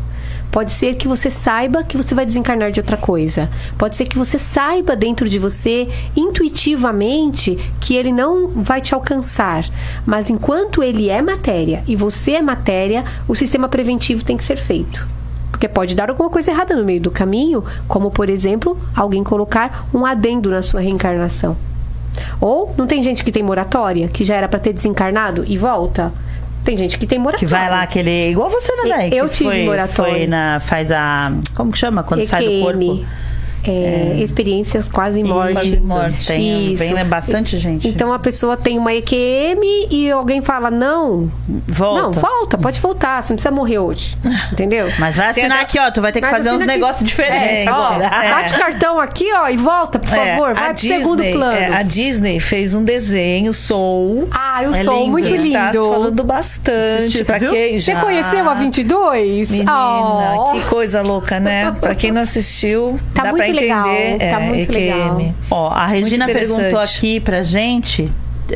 [SPEAKER 3] Pode ser que você saiba que você vai desencarnar de outra coisa. Pode ser que você saiba dentro de você, intuitivamente, que ele não vai te alcançar. Mas enquanto ele é matéria e você é matéria, o sistema preventivo tem que ser feito. Porque pode dar alguma coisa errada no meio do caminho, como, por exemplo, alguém colocar um adendo na sua reencarnação. Ou não tem gente que tem moratória, que já era para ter desencarnado e volta? Tem gente que tem moratória.
[SPEAKER 1] Que vai lá aquele. Igual você, né,
[SPEAKER 3] Eu tive
[SPEAKER 1] foi,
[SPEAKER 3] moratória.
[SPEAKER 1] Foi na. Faz a. Como que chama? Quando EQM. sai do corpo?
[SPEAKER 3] É, é. experiências quase morte. Quase
[SPEAKER 1] morte. Tem, Isso. Vem bastante gente.
[SPEAKER 3] Então a pessoa tem uma EQM e alguém fala: não,
[SPEAKER 1] volta.
[SPEAKER 3] Não, volta, pode voltar, você não precisa morrer hoje. Entendeu?
[SPEAKER 1] Mas vai assinar aqui, ó. Tu vai ter que fazer uns negócios diferentes. É, ó,
[SPEAKER 3] é. Bate o cartão aqui, ó, e volta, por é, favor. Vai pro Disney, segundo plano. É,
[SPEAKER 2] a Disney fez um desenho, Soul.
[SPEAKER 3] Ah, eu sou muito lindo. Tá
[SPEAKER 2] falando bastante. Pra quem já...
[SPEAKER 3] Você conheceu a 22?
[SPEAKER 2] Menina, oh. que coisa louca, né? Pra quem não assistiu, tá dá muito legal.
[SPEAKER 3] tá é, muito EQM. legal.
[SPEAKER 1] Ó, a Regina perguntou aqui pra gente.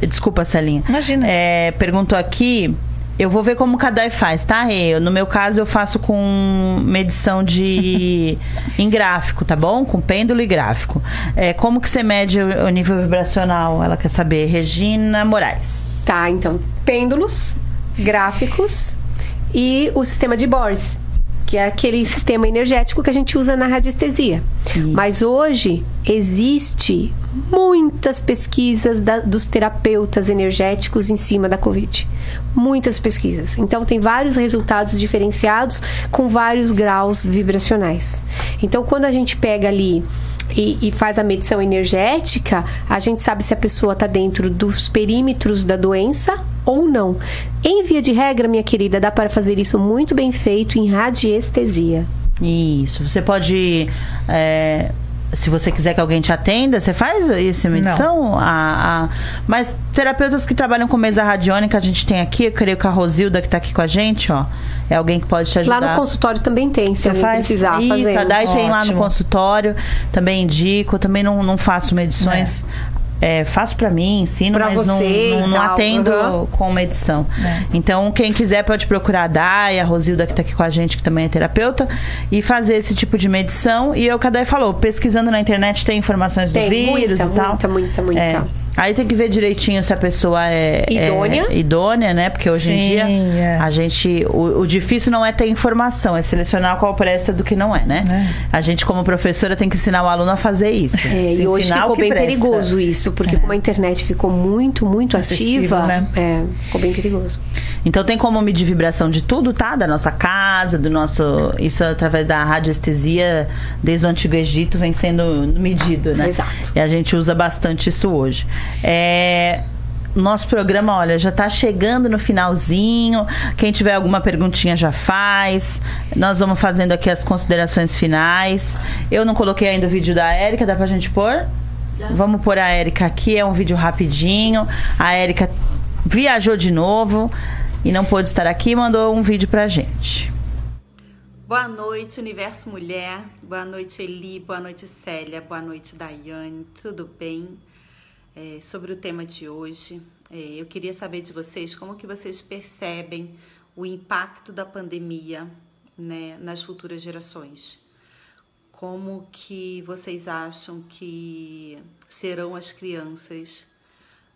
[SPEAKER 1] Desculpa, Celinha.
[SPEAKER 2] Imagina.
[SPEAKER 1] É, perguntou aqui. Eu vou ver como o Kadai faz, tá? Eu, no meu caso, eu faço com medição de em gráfico, tá bom? Com pêndulo e gráfico. É, como que você mede o, o nível vibracional? Ela quer saber. Regina Moraes.
[SPEAKER 3] Tá, então. Pêndulos, gráficos e o sistema de Boris que é aquele sistema energético que a gente usa na radiestesia. Mas hoje existe muitas pesquisas da, dos terapeutas energéticos em cima da Covid. Muitas pesquisas. Então, tem vários resultados diferenciados com vários graus vibracionais. Então, quando a gente pega ali e, e, faz a medição energética, a gente sabe se a pessoa está dentro dos perímetros da doença ou não. Em via de regra, minha querida, dá para fazer isso muito bem feito em radiestesia.
[SPEAKER 1] Isso. Você pode é, se você quiser que alguém te atenda, você faz isso medição? A, a... Mas terapeutas que trabalham com mesa radiônica, a gente tem aqui, eu creio que a Rosilda que está aqui com a gente, ó, é alguém que pode te ajudar.
[SPEAKER 3] Lá no consultório também tem, se você faz precisar
[SPEAKER 1] isso,
[SPEAKER 3] fazer.
[SPEAKER 1] a Dai tem lá no consultório, também indico, também não, não faço medições. É é, faço para mim, ensino, pra mas não, não, não atendo uhum. com medição. É. Então, quem quiser pode procurar a Dai, a Rosilda que está aqui com a gente, que também é terapeuta, e fazer esse tipo de medição. E é o que a Dai falou, pesquisando na internet tem informações
[SPEAKER 3] tem,
[SPEAKER 1] do vírus
[SPEAKER 3] muita,
[SPEAKER 1] e tal.
[SPEAKER 3] Muita, muita, muita. É.
[SPEAKER 1] Aí tem que ver direitinho se a pessoa é,
[SPEAKER 3] é idônea,
[SPEAKER 1] é idônea né? Porque hoje Sim, em dia é. a gente. O, o, difícil não é ter informação, é selecionar qual presta do que não é, né? É. A gente, como professora, tem que ensinar o aluno a fazer isso.
[SPEAKER 3] É, e hoje ficou bem presta. perigoso isso, porque é. como a internet ficou muito, muito Acessível, ativa, né? é, ficou bem perigoso.
[SPEAKER 1] Então tem como medir vibração de tudo, tá? Da nossa casa, do nosso. Isso através da radiestesia, desde o Antigo Egito, vem sendo medido, né?
[SPEAKER 3] Exato.
[SPEAKER 1] E a gente usa bastante isso hoje. É, nosso programa, olha, já está chegando no finalzinho. Quem tiver alguma perguntinha já faz. Nós vamos fazendo aqui as considerações finais. Eu não coloquei ainda o vídeo da Érica, dá pra gente pôr? Vamos pôr a Érica aqui, é um vídeo rapidinho. A Érica viajou de novo e não pôde estar aqui mandou um vídeo pra gente.
[SPEAKER 4] Boa noite, Universo Mulher. Boa noite, Eli. Boa noite, Célia. Boa noite, Daiane. Tudo bem? É, sobre o tema de hoje. É, eu queria saber de vocês como que vocês percebem o impacto da pandemia né, nas futuras gerações. Como que vocês acham que serão as crianças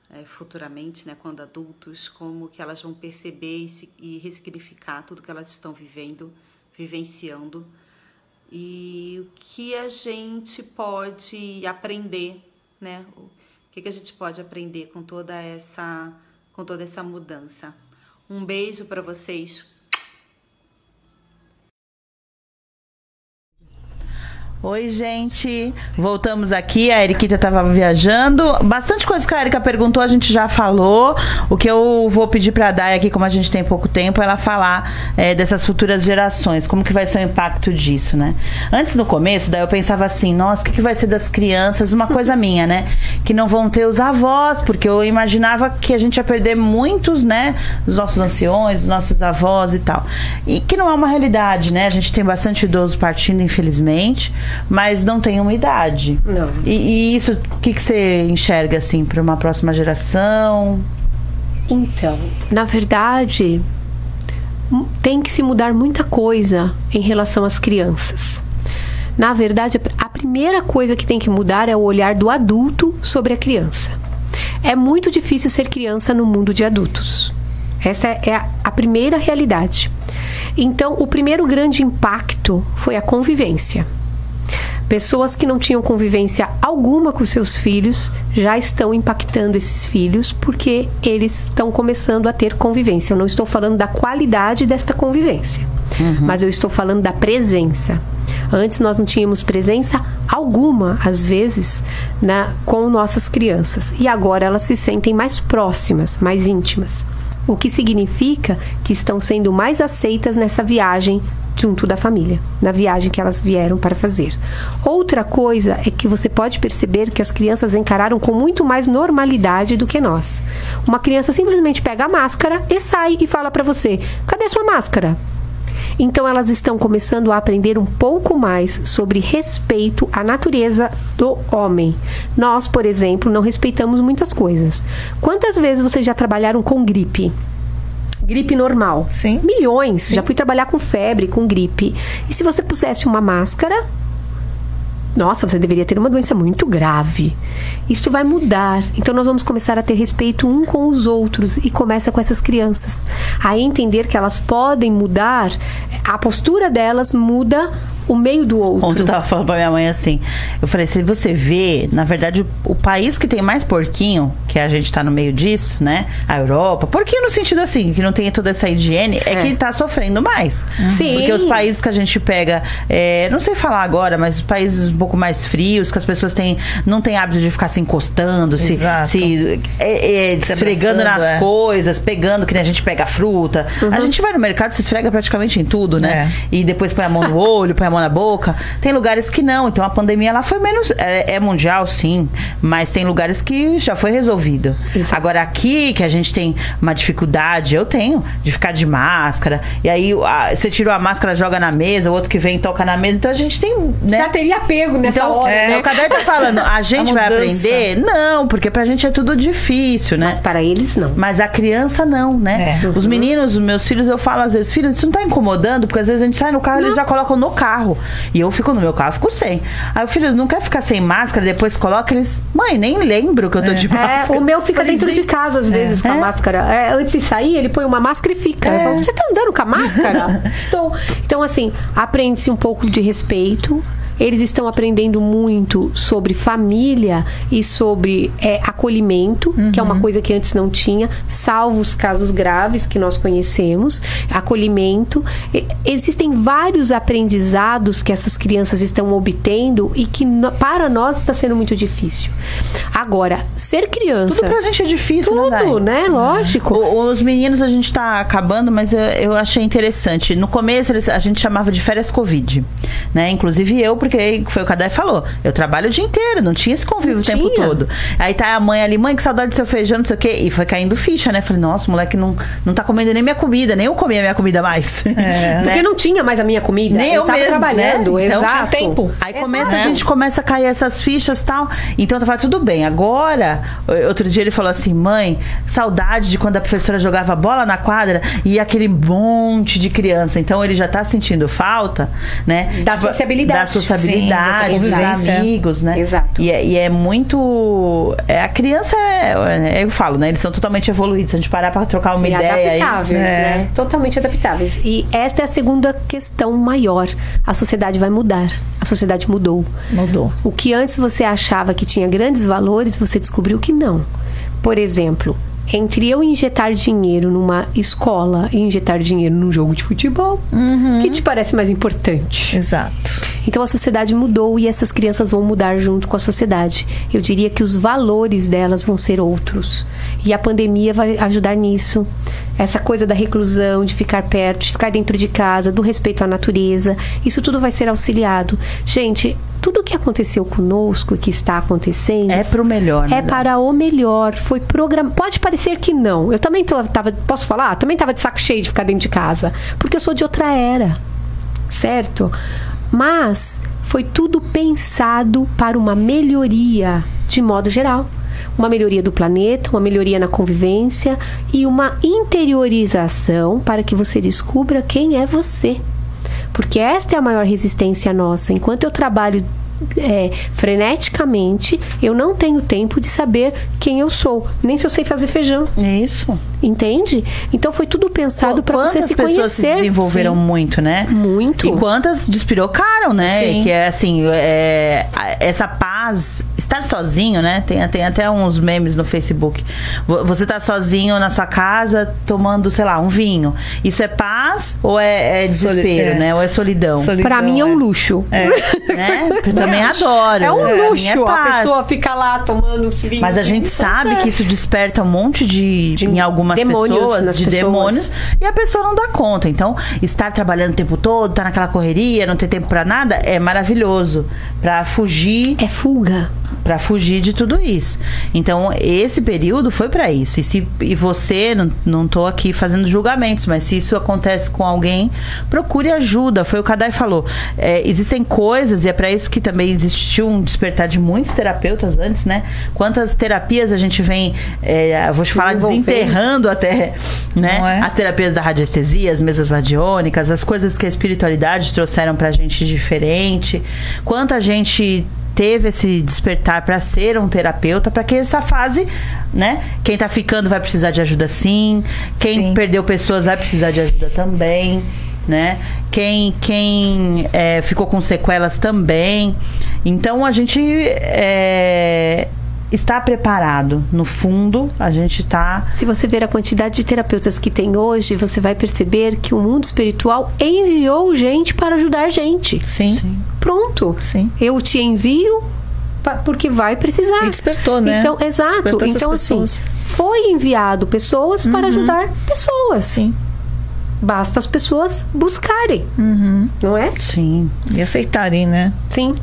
[SPEAKER 4] é, futuramente, né, quando adultos, como que elas vão perceber e, se, e ressignificar tudo que elas estão vivendo, vivenciando e o que a gente pode aprender, né? Que, que a gente pode aprender com toda essa, com toda essa mudança. Um beijo para vocês.
[SPEAKER 1] Oi, gente. Voltamos aqui. A Eriquita estava viajando. Bastante coisa que a Erika perguntou, a gente já falou. O que eu vou pedir para a Dai aqui, como a gente tem pouco tempo, é ela falar é, dessas futuras gerações. Como que vai ser o impacto disso, né? Antes, no começo, daí eu pensava assim, nossa, o que, que vai ser das crianças? Uma coisa minha, né? Que não vão ter os avós, porque eu imaginava que a gente ia perder muitos, né? Dos nossos anciões, dos nossos avós e tal. E que não é uma realidade, né? A gente tem bastante idoso partindo, infelizmente mas não tem uma idade.
[SPEAKER 3] Não.
[SPEAKER 1] E, e isso, o que, que você enxerga assim para uma próxima geração?
[SPEAKER 3] Então, na verdade, tem que se mudar muita coisa em relação às crianças. Na verdade, a primeira coisa que tem que mudar é o olhar do adulto sobre a criança. É muito difícil ser criança no mundo de adultos. Essa é a primeira realidade. Então, o primeiro grande impacto foi a convivência. Pessoas que não tinham convivência alguma com seus filhos já estão impactando esses filhos porque eles estão começando a ter convivência. Eu não estou falando da qualidade desta convivência, uhum. mas eu estou falando da presença. Antes nós não tínhamos presença alguma, às vezes, na, com nossas crianças. E agora elas se sentem mais próximas, mais íntimas. O que significa que estão sendo mais aceitas nessa viagem junto da família, na viagem que elas vieram para fazer. Outra coisa é que você pode perceber que as crianças encararam com muito mais normalidade do que nós. Uma criança simplesmente pega a máscara e sai e fala para você: cadê sua máscara? Então elas estão começando a aprender um pouco mais sobre respeito à natureza do homem. Nós, por exemplo, não respeitamos muitas coisas. Quantas vezes vocês já trabalharam com gripe? Gripe normal.
[SPEAKER 2] Sim.
[SPEAKER 3] Milhões. Sim. Já fui trabalhar com febre, com gripe. E se você pusesse uma máscara, nossa, você deveria ter uma doença muito grave. Isso vai mudar. Então nós vamos começar a ter respeito um com os outros e começa com essas crianças a entender que elas podem mudar, a postura delas muda o meio do outro.
[SPEAKER 1] Ontem eu tava falando pra minha mãe assim. Eu falei, se você vê, na verdade, o, o, país que tem mais porquinho, que a gente tá no meio disso, né? A Europa, porquinho no sentido assim, que não tem toda essa higiene, é, é que tá sofrendo mais.
[SPEAKER 3] Sim.
[SPEAKER 1] Porque os países que a gente pega, é, não sei falar agora, mas os países um pouco mais frios, que as pessoas têm, não têm hábito de ficar se encostando, se, se é, é, esfregando nas é. coisas, pegando, que nem a gente pega fruta. Uhum. A gente vai no mercado, se esfrega praticamente em tudo, né? É. E depois põe a mão no olho, põe a mão mão na boca. Tem lugares que não. Então a pandemia lá foi menos. É, é mundial, sim. Mas tem lugares que já foi resolvido. Isso. Agora aqui, que a gente tem uma dificuldade, eu tenho, de ficar de máscara. E aí a, você tirou a máscara, joga na mesa, o outro que vem toca na mesa. Então a gente tem. Né?
[SPEAKER 3] Já teria pego nessa então, hora. É,
[SPEAKER 1] né? O Cadê tá falando, a gente a vai aprender? Não, porque pra gente é tudo difícil, né?
[SPEAKER 3] Mas para eles não.
[SPEAKER 1] Mas a criança não, né? É. Os meninos, os meus filhos, eu falo às vezes, filho, isso não tá incomodando? Porque às vezes a gente sai no carro e eles já colocam no carro carro. E eu fico no meu carro, fico sem. Aí o filho não quer ficar sem máscara, depois coloca eles. Mãe, nem lembro que eu tô é. de máscara.
[SPEAKER 3] É, o meu fica dentro de casa, às vezes, é. com a é. máscara. É, antes de sair, ele põe uma máscara e fica. É. Falo, Você tá andando com a máscara? Estou. Então, assim, aprende-se um pouco de respeito eles estão aprendendo muito sobre família e sobre é, acolhimento, uhum. que é uma uhum. coisa que antes não tinha, salvo os casos graves que nós conhecemos. Acolhimento. Existem vários aprendizados que essas crianças estão obtendo e que para nós está sendo muito difícil. Agora, ser criança.
[SPEAKER 1] Tudo pra gente é difícil,
[SPEAKER 3] né, Tudo, né? né? Lógico.
[SPEAKER 1] O, os meninos a gente está acabando, mas eu, eu achei interessante. No começo a gente chamava de férias Covid, né? Inclusive eu, porque foi o que a Dai falou. Eu trabalho o dia inteiro, não tinha esse convívio não o tempo tinha. todo. Aí tá a mãe ali, mãe, que saudade do seu feijão, não sei o quê. E foi caindo ficha, né? Falei, nossa, o moleque não, não tá comendo nem minha comida, nem eu comia minha comida mais. É,
[SPEAKER 3] né? Porque não tinha mais a minha comida.
[SPEAKER 1] Nem eu, eu tava mesmo,
[SPEAKER 3] trabalhando,
[SPEAKER 1] né?
[SPEAKER 3] então
[SPEAKER 1] exato.
[SPEAKER 3] tinha tempo.
[SPEAKER 1] Aí começa, a gente começa a cair essas fichas e tal. Então eu falando, tudo bem, agora. Outro dia ele falou assim, mãe, saudade de quando a professora jogava bola na quadra e aquele monte de criança. Então ele já tá sentindo falta, né?
[SPEAKER 3] Da sociabilidade.
[SPEAKER 1] Da sociabilidade. Sim, dos amigos, né?
[SPEAKER 3] Exato.
[SPEAKER 1] E é, e é muito. É, a criança é, é, Eu falo, né? Eles são totalmente evoluídos. Se a gente parar pra trocar uma
[SPEAKER 3] e
[SPEAKER 1] ideia.
[SPEAKER 3] Adaptáveis, aí, né? É. Totalmente adaptáveis. E esta é a segunda questão maior. A sociedade vai mudar. A sociedade mudou.
[SPEAKER 1] Mudou.
[SPEAKER 3] O que antes você achava que tinha grandes valores, você descobriu que não. Por exemplo, entre eu injetar dinheiro numa escola e injetar dinheiro num jogo de futebol, o uhum. que te parece mais importante?
[SPEAKER 1] Exato.
[SPEAKER 3] Então a sociedade mudou e essas crianças vão mudar junto com a sociedade. Eu diria que os valores delas vão ser outros. E a pandemia vai ajudar nisso. Essa coisa da reclusão, de ficar perto, de ficar dentro de casa, do respeito à natureza, isso tudo vai ser auxiliado. Gente, tudo que aconteceu conosco e que está acontecendo
[SPEAKER 1] é para o melhor,
[SPEAKER 3] né? É para o melhor. Foi programa. Pode parecer que não. Eu também tô, tava, posso falar? Também tava de saco cheio de ficar dentro de casa, porque eu sou de outra era, certo? Mas foi tudo pensado para uma melhoria de modo geral uma melhoria do planeta, uma melhoria na convivência e uma interiorização para que você descubra quem é você. Porque esta é a maior resistência nossa. Enquanto eu trabalho é, freneticamente, eu não tenho tempo de saber quem eu sou, nem se eu sei fazer feijão.
[SPEAKER 1] Isso.
[SPEAKER 3] Entende? Então foi tudo pensado para você se
[SPEAKER 1] conhecer.
[SPEAKER 3] pessoas
[SPEAKER 1] se desenvolveram Sim. muito, né?
[SPEAKER 3] Muito.
[SPEAKER 1] E quantas despirocaram, né? Sim. Que é assim, é, essa paz, estar sozinho, né? Tem, tem até uns memes no Facebook. Você tá sozinho na sua casa tomando, sei lá, um vinho. Isso é paz ou é, é desespero, é. né? Ou é solidão? solidão
[SPEAKER 3] para mim é um é. luxo.
[SPEAKER 1] É. né? Eu também adoro.
[SPEAKER 3] É um é, luxo a, a pessoa ficar lá tomando vinho.
[SPEAKER 1] Mas a gente sabe que isso desperta um monte de, de em algumas demônios pessoas, de pessoas. demônios, e a pessoa não dá conta. Então, estar trabalhando o tempo todo, estar tá naquela correria, não ter tempo para nada, é maravilhoso. para fugir.
[SPEAKER 3] É fuga
[SPEAKER 1] para fugir de tudo isso. Então, esse período foi para isso. E, se, e você, não, tô aqui fazendo julgamentos, mas se isso acontece com alguém, procure ajuda. Foi o que a Dai falou. É, existem coisas, e é para isso que também existiu um despertar de muitos terapeutas antes, né? Quantas terapias a gente vem, é, vou te falar, desenterrando até, né? É? As terapias da radiestesia, as mesas radiônicas, as coisas que a espiritualidade trouxeram pra gente diferente. Quanta gente teve esse despertar para ser um terapeuta, para que essa fase, né? Quem tá ficando vai precisar de ajuda sim, quem sim. perdeu pessoas vai precisar de ajuda também, né? Quem, quem é, ficou com sequelas também. Então a gente é, está preparado. No fundo, a gente está.
[SPEAKER 3] Se você ver a quantidade de terapeutas que tem hoje, você vai perceber que o mundo espiritual enviou gente para ajudar gente.
[SPEAKER 2] Sim. Sim.
[SPEAKER 3] Pronto.
[SPEAKER 2] Sim.
[SPEAKER 3] Eu te envio porque vai precisar.
[SPEAKER 2] E despertou, né?
[SPEAKER 3] Então, exato. Despertou então, assim, foi enviado pessoas uhum. para ajudar pessoas.
[SPEAKER 2] Sim.
[SPEAKER 3] Basta as pessoas buscarem.
[SPEAKER 2] Uhum.
[SPEAKER 3] Não é?
[SPEAKER 2] Sim. E aceitarem, né?
[SPEAKER 3] Sim.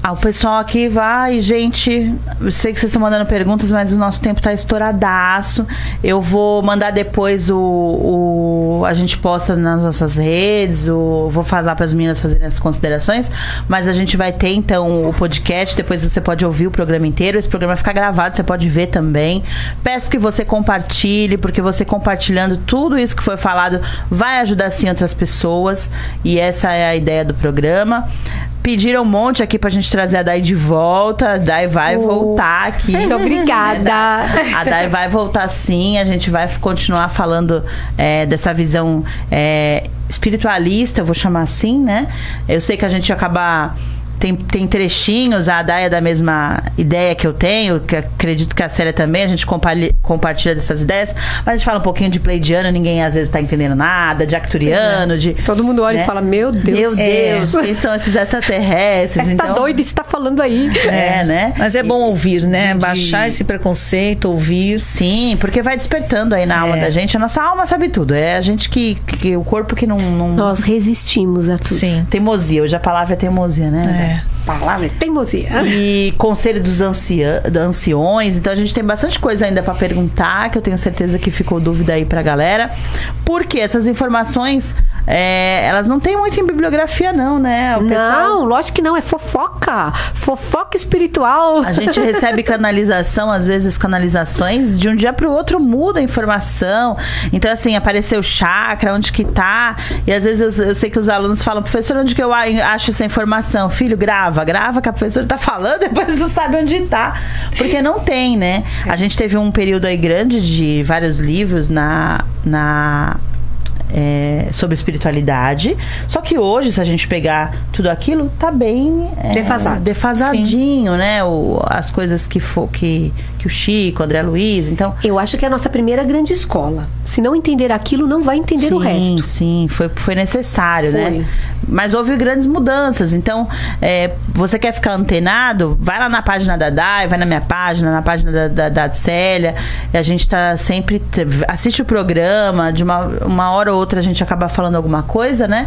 [SPEAKER 1] Ah, o pessoal aqui vai, gente. Eu sei que vocês estão mandando perguntas, mas o nosso tempo está estouradaço. Eu vou mandar depois o, o. a gente posta nas nossas redes, o, vou falar para as meninas fazerem as considerações. Mas a gente vai ter então o podcast. Depois você pode ouvir o programa inteiro. Esse programa fica gravado, você pode ver também. Peço que você compartilhe, porque você compartilhando tudo isso que foi falado vai ajudar sim outras pessoas. E essa é a ideia do programa. Pediram um monte aqui pra gente trazer a Dai de volta. A Dai vai oh. voltar aqui.
[SPEAKER 3] Muito obrigada.
[SPEAKER 1] A Dai vai voltar sim. A gente vai continuar falando é, dessa visão é, espiritualista, eu vou chamar assim, né? Eu sei que a gente acaba tem, tem trechinhos, a Daya é da mesma ideia que eu tenho, que acredito que a Célia também, a gente compartilha dessas ideias, mas a gente fala um pouquinho de pleidiano, ninguém às vezes está entendendo nada, de acturiano, é. de.
[SPEAKER 3] Todo mundo olha né? e fala, meu Deus.
[SPEAKER 1] Meu Deus, é. quem são esses extraterrestres?
[SPEAKER 3] Você tá então... tá doido, você tá falando aí.
[SPEAKER 2] É, né? Mas é bom ouvir, né? De... Baixar esse preconceito, ouvir.
[SPEAKER 1] Sim, porque vai despertando aí na alma é. da gente. A nossa alma sabe tudo. É a gente que, que o corpo que não, não.
[SPEAKER 3] Nós resistimos a tudo.
[SPEAKER 1] Sim. Teimosia, hoje a palavra é teimosia, né?
[SPEAKER 3] É. Palavra teimosia.
[SPEAKER 1] E conselho dos ancia anciões. Então a gente tem bastante coisa ainda para perguntar, que eu tenho certeza que ficou dúvida aí pra galera. Porque essas informações, é, elas não tem muito em bibliografia, não, né?
[SPEAKER 3] O não, pessoal... lógico que não. É fofoca. Fofoca espiritual.
[SPEAKER 1] A gente recebe canalização, às vezes canalizações, de um dia pro outro muda a informação. Então, assim, apareceu chakra, onde que tá. E às vezes eu, eu sei que os alunos falam, professor, onde que eu acho essa informação? Filho, grava, grava que a professora tá falando, depois você sabe onde tá. Porque não tem, né? A gente teve um período aí grande de vários livros na, na é, sobre espiritualidade. Só que hoje, se a gente pegar tudo aquilo, tá bem
[SPEAKER 3] é, Defasado.
[SPEAKER 1] defasadinho, Sim. né? O, as coisas que, for, que o Chico, André Luiz, então...
[SPEAKER 3] Eu acho que é a nossa primeira grande escola. Se não entender aquilo, não vai entender
[SPEAKER 1] sim,
[SPEAKER 3] o resto.
[SPEAKER 1] Sim, foi, foi necessário, né? foi. né? Mas houve grandes mudanças. Então, é, você quer ficar antenado? Vai lá na página da Dai, vai na minha página, na página da, da, da Célia. A gente tá sempre... Assiste o programa, de uma, uma hora ou outra a gente acaba falando alguma coisa, né?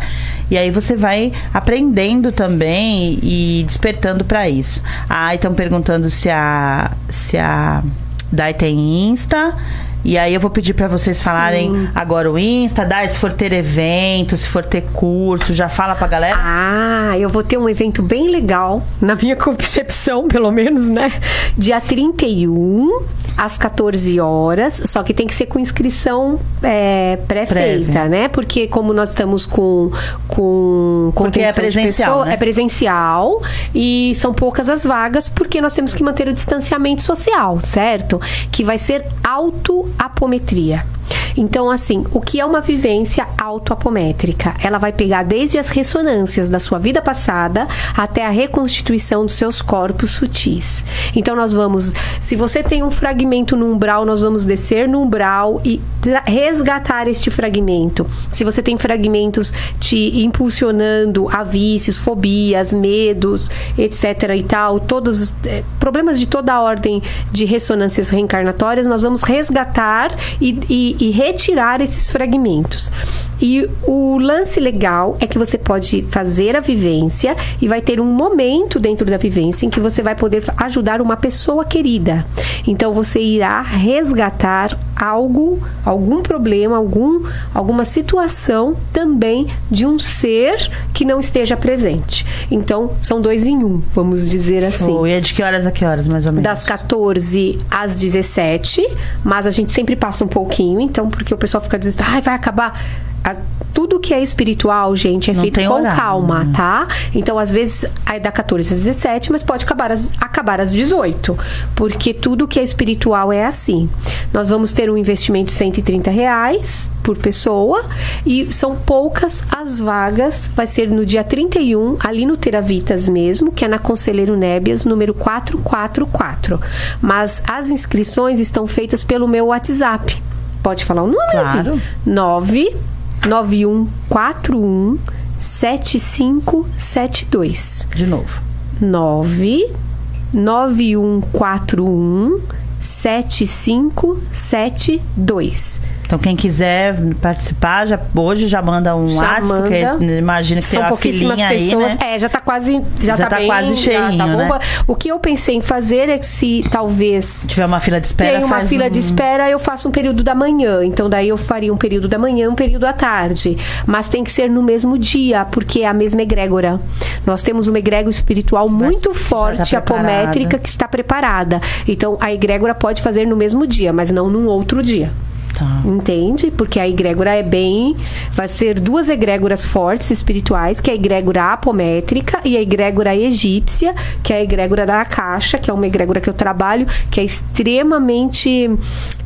[SPEAKER 1] E aí você vai aprendendo também e despertando para isso. Ah, estão perguntando se a se a Dai tem Insta. E aí eu vou pedir para vocês falarem Sim. agora o Insta, Dai, se for ter evento, se for ter curso, já fala pra galera.
[SPEAKER 3] Ah, eu vou ter um evento bem legal, na minha concepção, pelo menos, né? Dia 31 às 14 horas, só que tem que ser com inscrição é, pré-feita, né? Porque como nós estamos com com
[SPEAKER 1] porque é presencial, pessoa, né?
[SPEAKER 3] é presencial e são poucas as vagas porque nós temos que manter o distanciamento social, certo? Que vai ser autoapometria. Então, assim, o que é uma vivência autoapométrica? Ela vai pegar desde as ressonâncias da sua vida passada até a reconstituição dos seus corpos sutis. Então, nós vamos, se você tem um fragmento no umbral, nós vamos descer no umbral e resgatar este fragmento. Se você tem fragmentos te impulsionando a vícios, fobias, medos, etc. e tal, todos é, problemas de toda a ordem de ressonâncias reencarnatórias, nós vamos resgatar e, e, e retirar esses fragmentos. E o lance legal é que você pode fazer a vivência e vai ter um momento dentro da vivência em que você vai poder ajudar uma pessoa querida. Então você irá resgatar algo, algum problema, algum, alguma situação também de um ser que não esteja presente. Então são dois em um, vamos dizer assim.
[SPEAKER 1] Oh, e é de que horas a que horas, mais ou menos?
[SPEAKER 3] Das 14 às 17, mas a gente sempre passa um pouquinho, então, porque o pessoal fica dizendo, ai, vai acabar a, tudo que é espiritual, gente, é Não feito com horário, calma, né? tá? Então, às vezes, é da 14 às 17, mas pode acabar às, acabar às 18. Porque tudo que é espiritual é assim. Nós vamos ter um investimento de 130 reais por pessoa e são poucas as vagas. Vai ser no dia 31, ali no Teravitas mesmo, que é na Conselheiro Nébias, número 444. Mas as inscrições estão feitas pelo meu WhatsApp. Pode falar o número?
[SPEAKER 1] Claro.
[SPEAKER 3] 9 9141 7572.
[SPEAKER 1] De novo.
[SPEAKER 3] 9 9141 7572.
[SPEAKER 1] Então, quem quiser participar, já, hoje já manda um já WhatsApp, manda. porque imagina que São tem uma filinha pessoas. aí, né?
[SPEAKER 3] É, já tá quase, já, já tá, tá bem,
[SPEAKER 1] quase cheinho, tá né?
[SPEAKER 3] O que eu pensei em fazer é que se talvez...
[SPEAKER 1] Tiver uma fila de espera,
[SPEAKER 3] Tem uma fila um... de espera, eu faço um período da manhã. Então, daí eu faria um período da manhã, um período à tarde. Mas tem que ser no mesmo dia, porque é a mesma egrégora. Nós temos uma egrégora espiritual muito Mas forte, tá apométrica, que está preparada. Então, a egrégora pode fazer no mesmo dia, mas não num outro dia. Tá. Entende? Porque a egrégora é bem. Vai ser duas egrégoras fortes espirituais, que é a egrégora apométrica e a egrégora egípcia, que é a egrégora da caixa, que é uma egrégora que eu trabalho, que é extremamente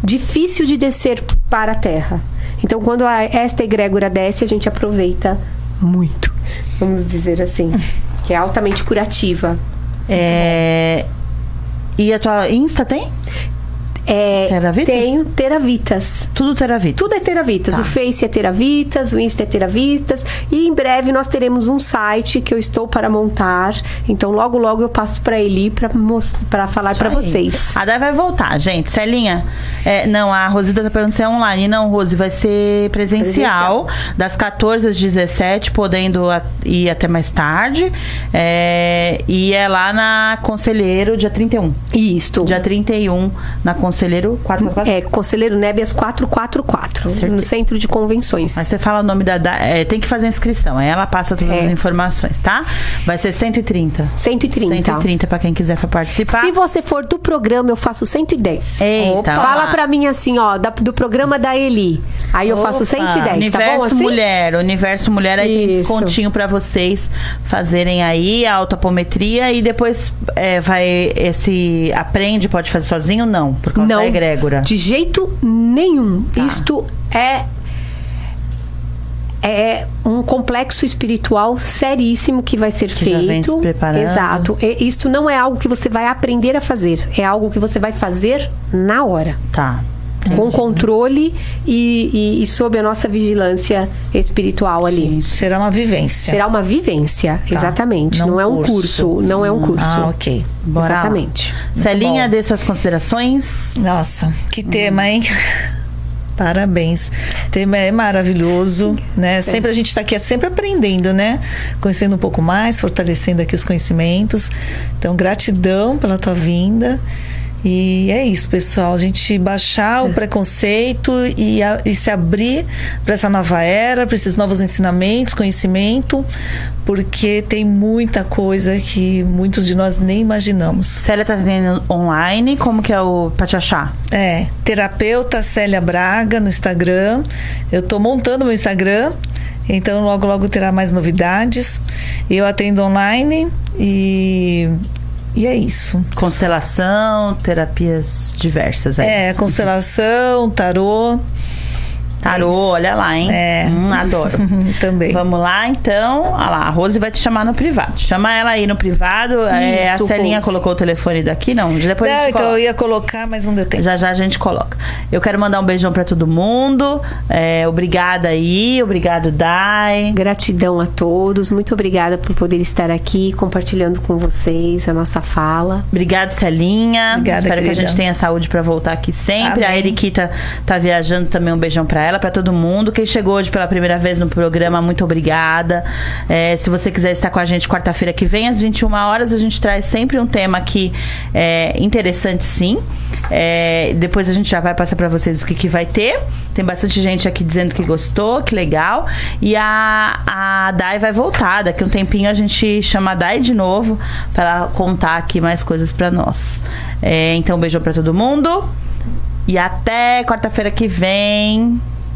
[SPEAKER 3] difícil de descer para a terra. Então, quando a, esta egrégora desce, a gente aproveita muito, vamos dizer assim, que é altamente curativa.
[SPEAKER 1] É... E a tua Insta tem?
[SPEAKER 3] É, teravitas? Tenho Teravitas.
[SPEAKER 1] Tudo Teravitas?
[SPEAKER 3] Tudo é Teravitas. Tá. O Face é Teravitas, o Insta é Teravitas. E em breve nós teremos um site que eu estou para montar. Então logo, logo eu passo para Eli para falar para vocês.
[SPEAKER 1] A Dai vai voltar, gente. Celinha, é, não, a Rosida tá perguntando se é online. Não, Rose, vai ser presencial, presencial. das 14 às 17, podendo ir até mais tarde. É, e é lá na Conselheiro, dia 31.
[SPEAKER 3] Isso.
[SPEAKER 1] Dia 31, na Conselheiro Conselheiro 444?
[SPEAKER 3] É, Conselheiro Nébias 444, Certeza. no Centro de Convenções.
[SPEAKER 1] Mas você fala o nome da. da é, tem que fazer a inscrição, aí ela passa todas é. as informações, tá? Vai ser 130.
[SPEAKER 3] 130.
[SPEAKER 1] 130 para quem quiser participar.
[SPEAKER 3] Se você for do programa, eu faço 110.
[SPEAKER 1] Eita. Opa.
[SPEAKER 3] Fala para mim assim, ó, da, do programa da Eli. Aí eu Opa. faço 110,
[SPEAKER 1] Universo
[SPEAKER 3] tá bom assim?
[SPEAKER 1] Mulher, Universo Mulher, aí Isso. tem descontinho para vocês fazerem aí a autopometria e depois é, vai esse aprende, pode fazer sozinho? Não, por causa
[SPEAKER 3] não,
[SPEAKER 1] da egrégora.
[SPEAKER 3] De jeito nenhum. Tá. Isto é é um complexo espiritual seríssimo que vai ser
[SPEAKER 1] que
[SPEAKER 3] feito. Já
[SPEAKER 1] vem se preparando.
[SPEAKER 3] Exato. E isto não é algo que você vai aprender a fazer, é algo que você vai fazer na hora.
[SPEAKER 1] Tá.
[SPEAKER 3] Entendi. Com controle e, e, e, sob a nossa vigilância espiritual ali.
[SPEAKER 2] Será uma vivência.
[SPEAKER 3] Será uma vivência, tá. exatamente. Não, não é um curso. curso. Não é um curso.
[SPEAKER 2] Ah, ok.
[SPEAKER 3] Bora exatamente.
[SPEAKER 1] Celinha, dê suas considerações.
[SPEAKER 2] Nossa, que tema, hein? Parabéns. O tema é maravilhoso, né? Sempre a gente está aqui é sempre aprendendo, né? Conhecendo um pouco mais, fortalecendo aqui os conhecimentos. Então, gratidão pela tua vinda. E é isso, pessoal. A gente baixar o preconceito e, a, e se abrir para essa nova era, para esses novos ensinamentos, conhecimento, porque tem muita coisa que muitos de nós nem imaginamos.
[SPEAKER 1] Célia tá tendo online, como que é o para te achar?
[SPEAKER 2] É, terapeuta Célia Braga no Instagram. Eu tô montando meu Instagram. Então, logo, logo terá mais novidades. Eu atendo online e e é isso.
[SPEAKER 1] Constelação, terapias diversas aí.
[SPEAKER 2] É, constelação, tarô.
[SPEAKER 1] Tarô, é olha lá, hein?
[SPEAKER 2] É.
[SPEAKER 1] Hum, adoro.
[SPEAKER 2] Também.
[SPEAKER 1] Vamos lá, então. Olha lá, a Rose vai te chamar no privado. Chama ela aí no privado. é, a Celinha Rose. colocou o telefone daqui, não?
[SPEAKER 2] Depois não, então eu ia colocar, mas não deu tempo.
[SPEAKER 1] Já já a gente coloca. Eu quero mandar um beijão para todo mundo. É, obrigada aí, obrigado, Dai.
[SPEAKER 3] Gratidão a todos. Muito obrigada por poder estar aqui compartilhando com vocês a nossa fala.
[SPEAKER 1] Obrigado, Celinha. Obrigada, Espero querida. que a gente tenha saúde para voltar aqui sempre. Amém. A Eriquita tá viajando também. Um beijão para ela, para todo mundo. Quem chegou hoje pela primeira vez no programa, muito obrigada. É, se você quiser estar com a gente quarta-feira que vem, às 21 horas, a gente traz sempre um tema aqui é, interessante, sim. É, depois a gente já vai passar para vocês o que, que vai ter. Tem bastante gente aqui dizendo que gostou, que legal. E a, a Dai vai voltar. Daqui um tempinho a gente chama a Dai de novo para contar aqui mais coisas para nós. É, então, um beijão para todo mundo. E até quarta-feira que vem.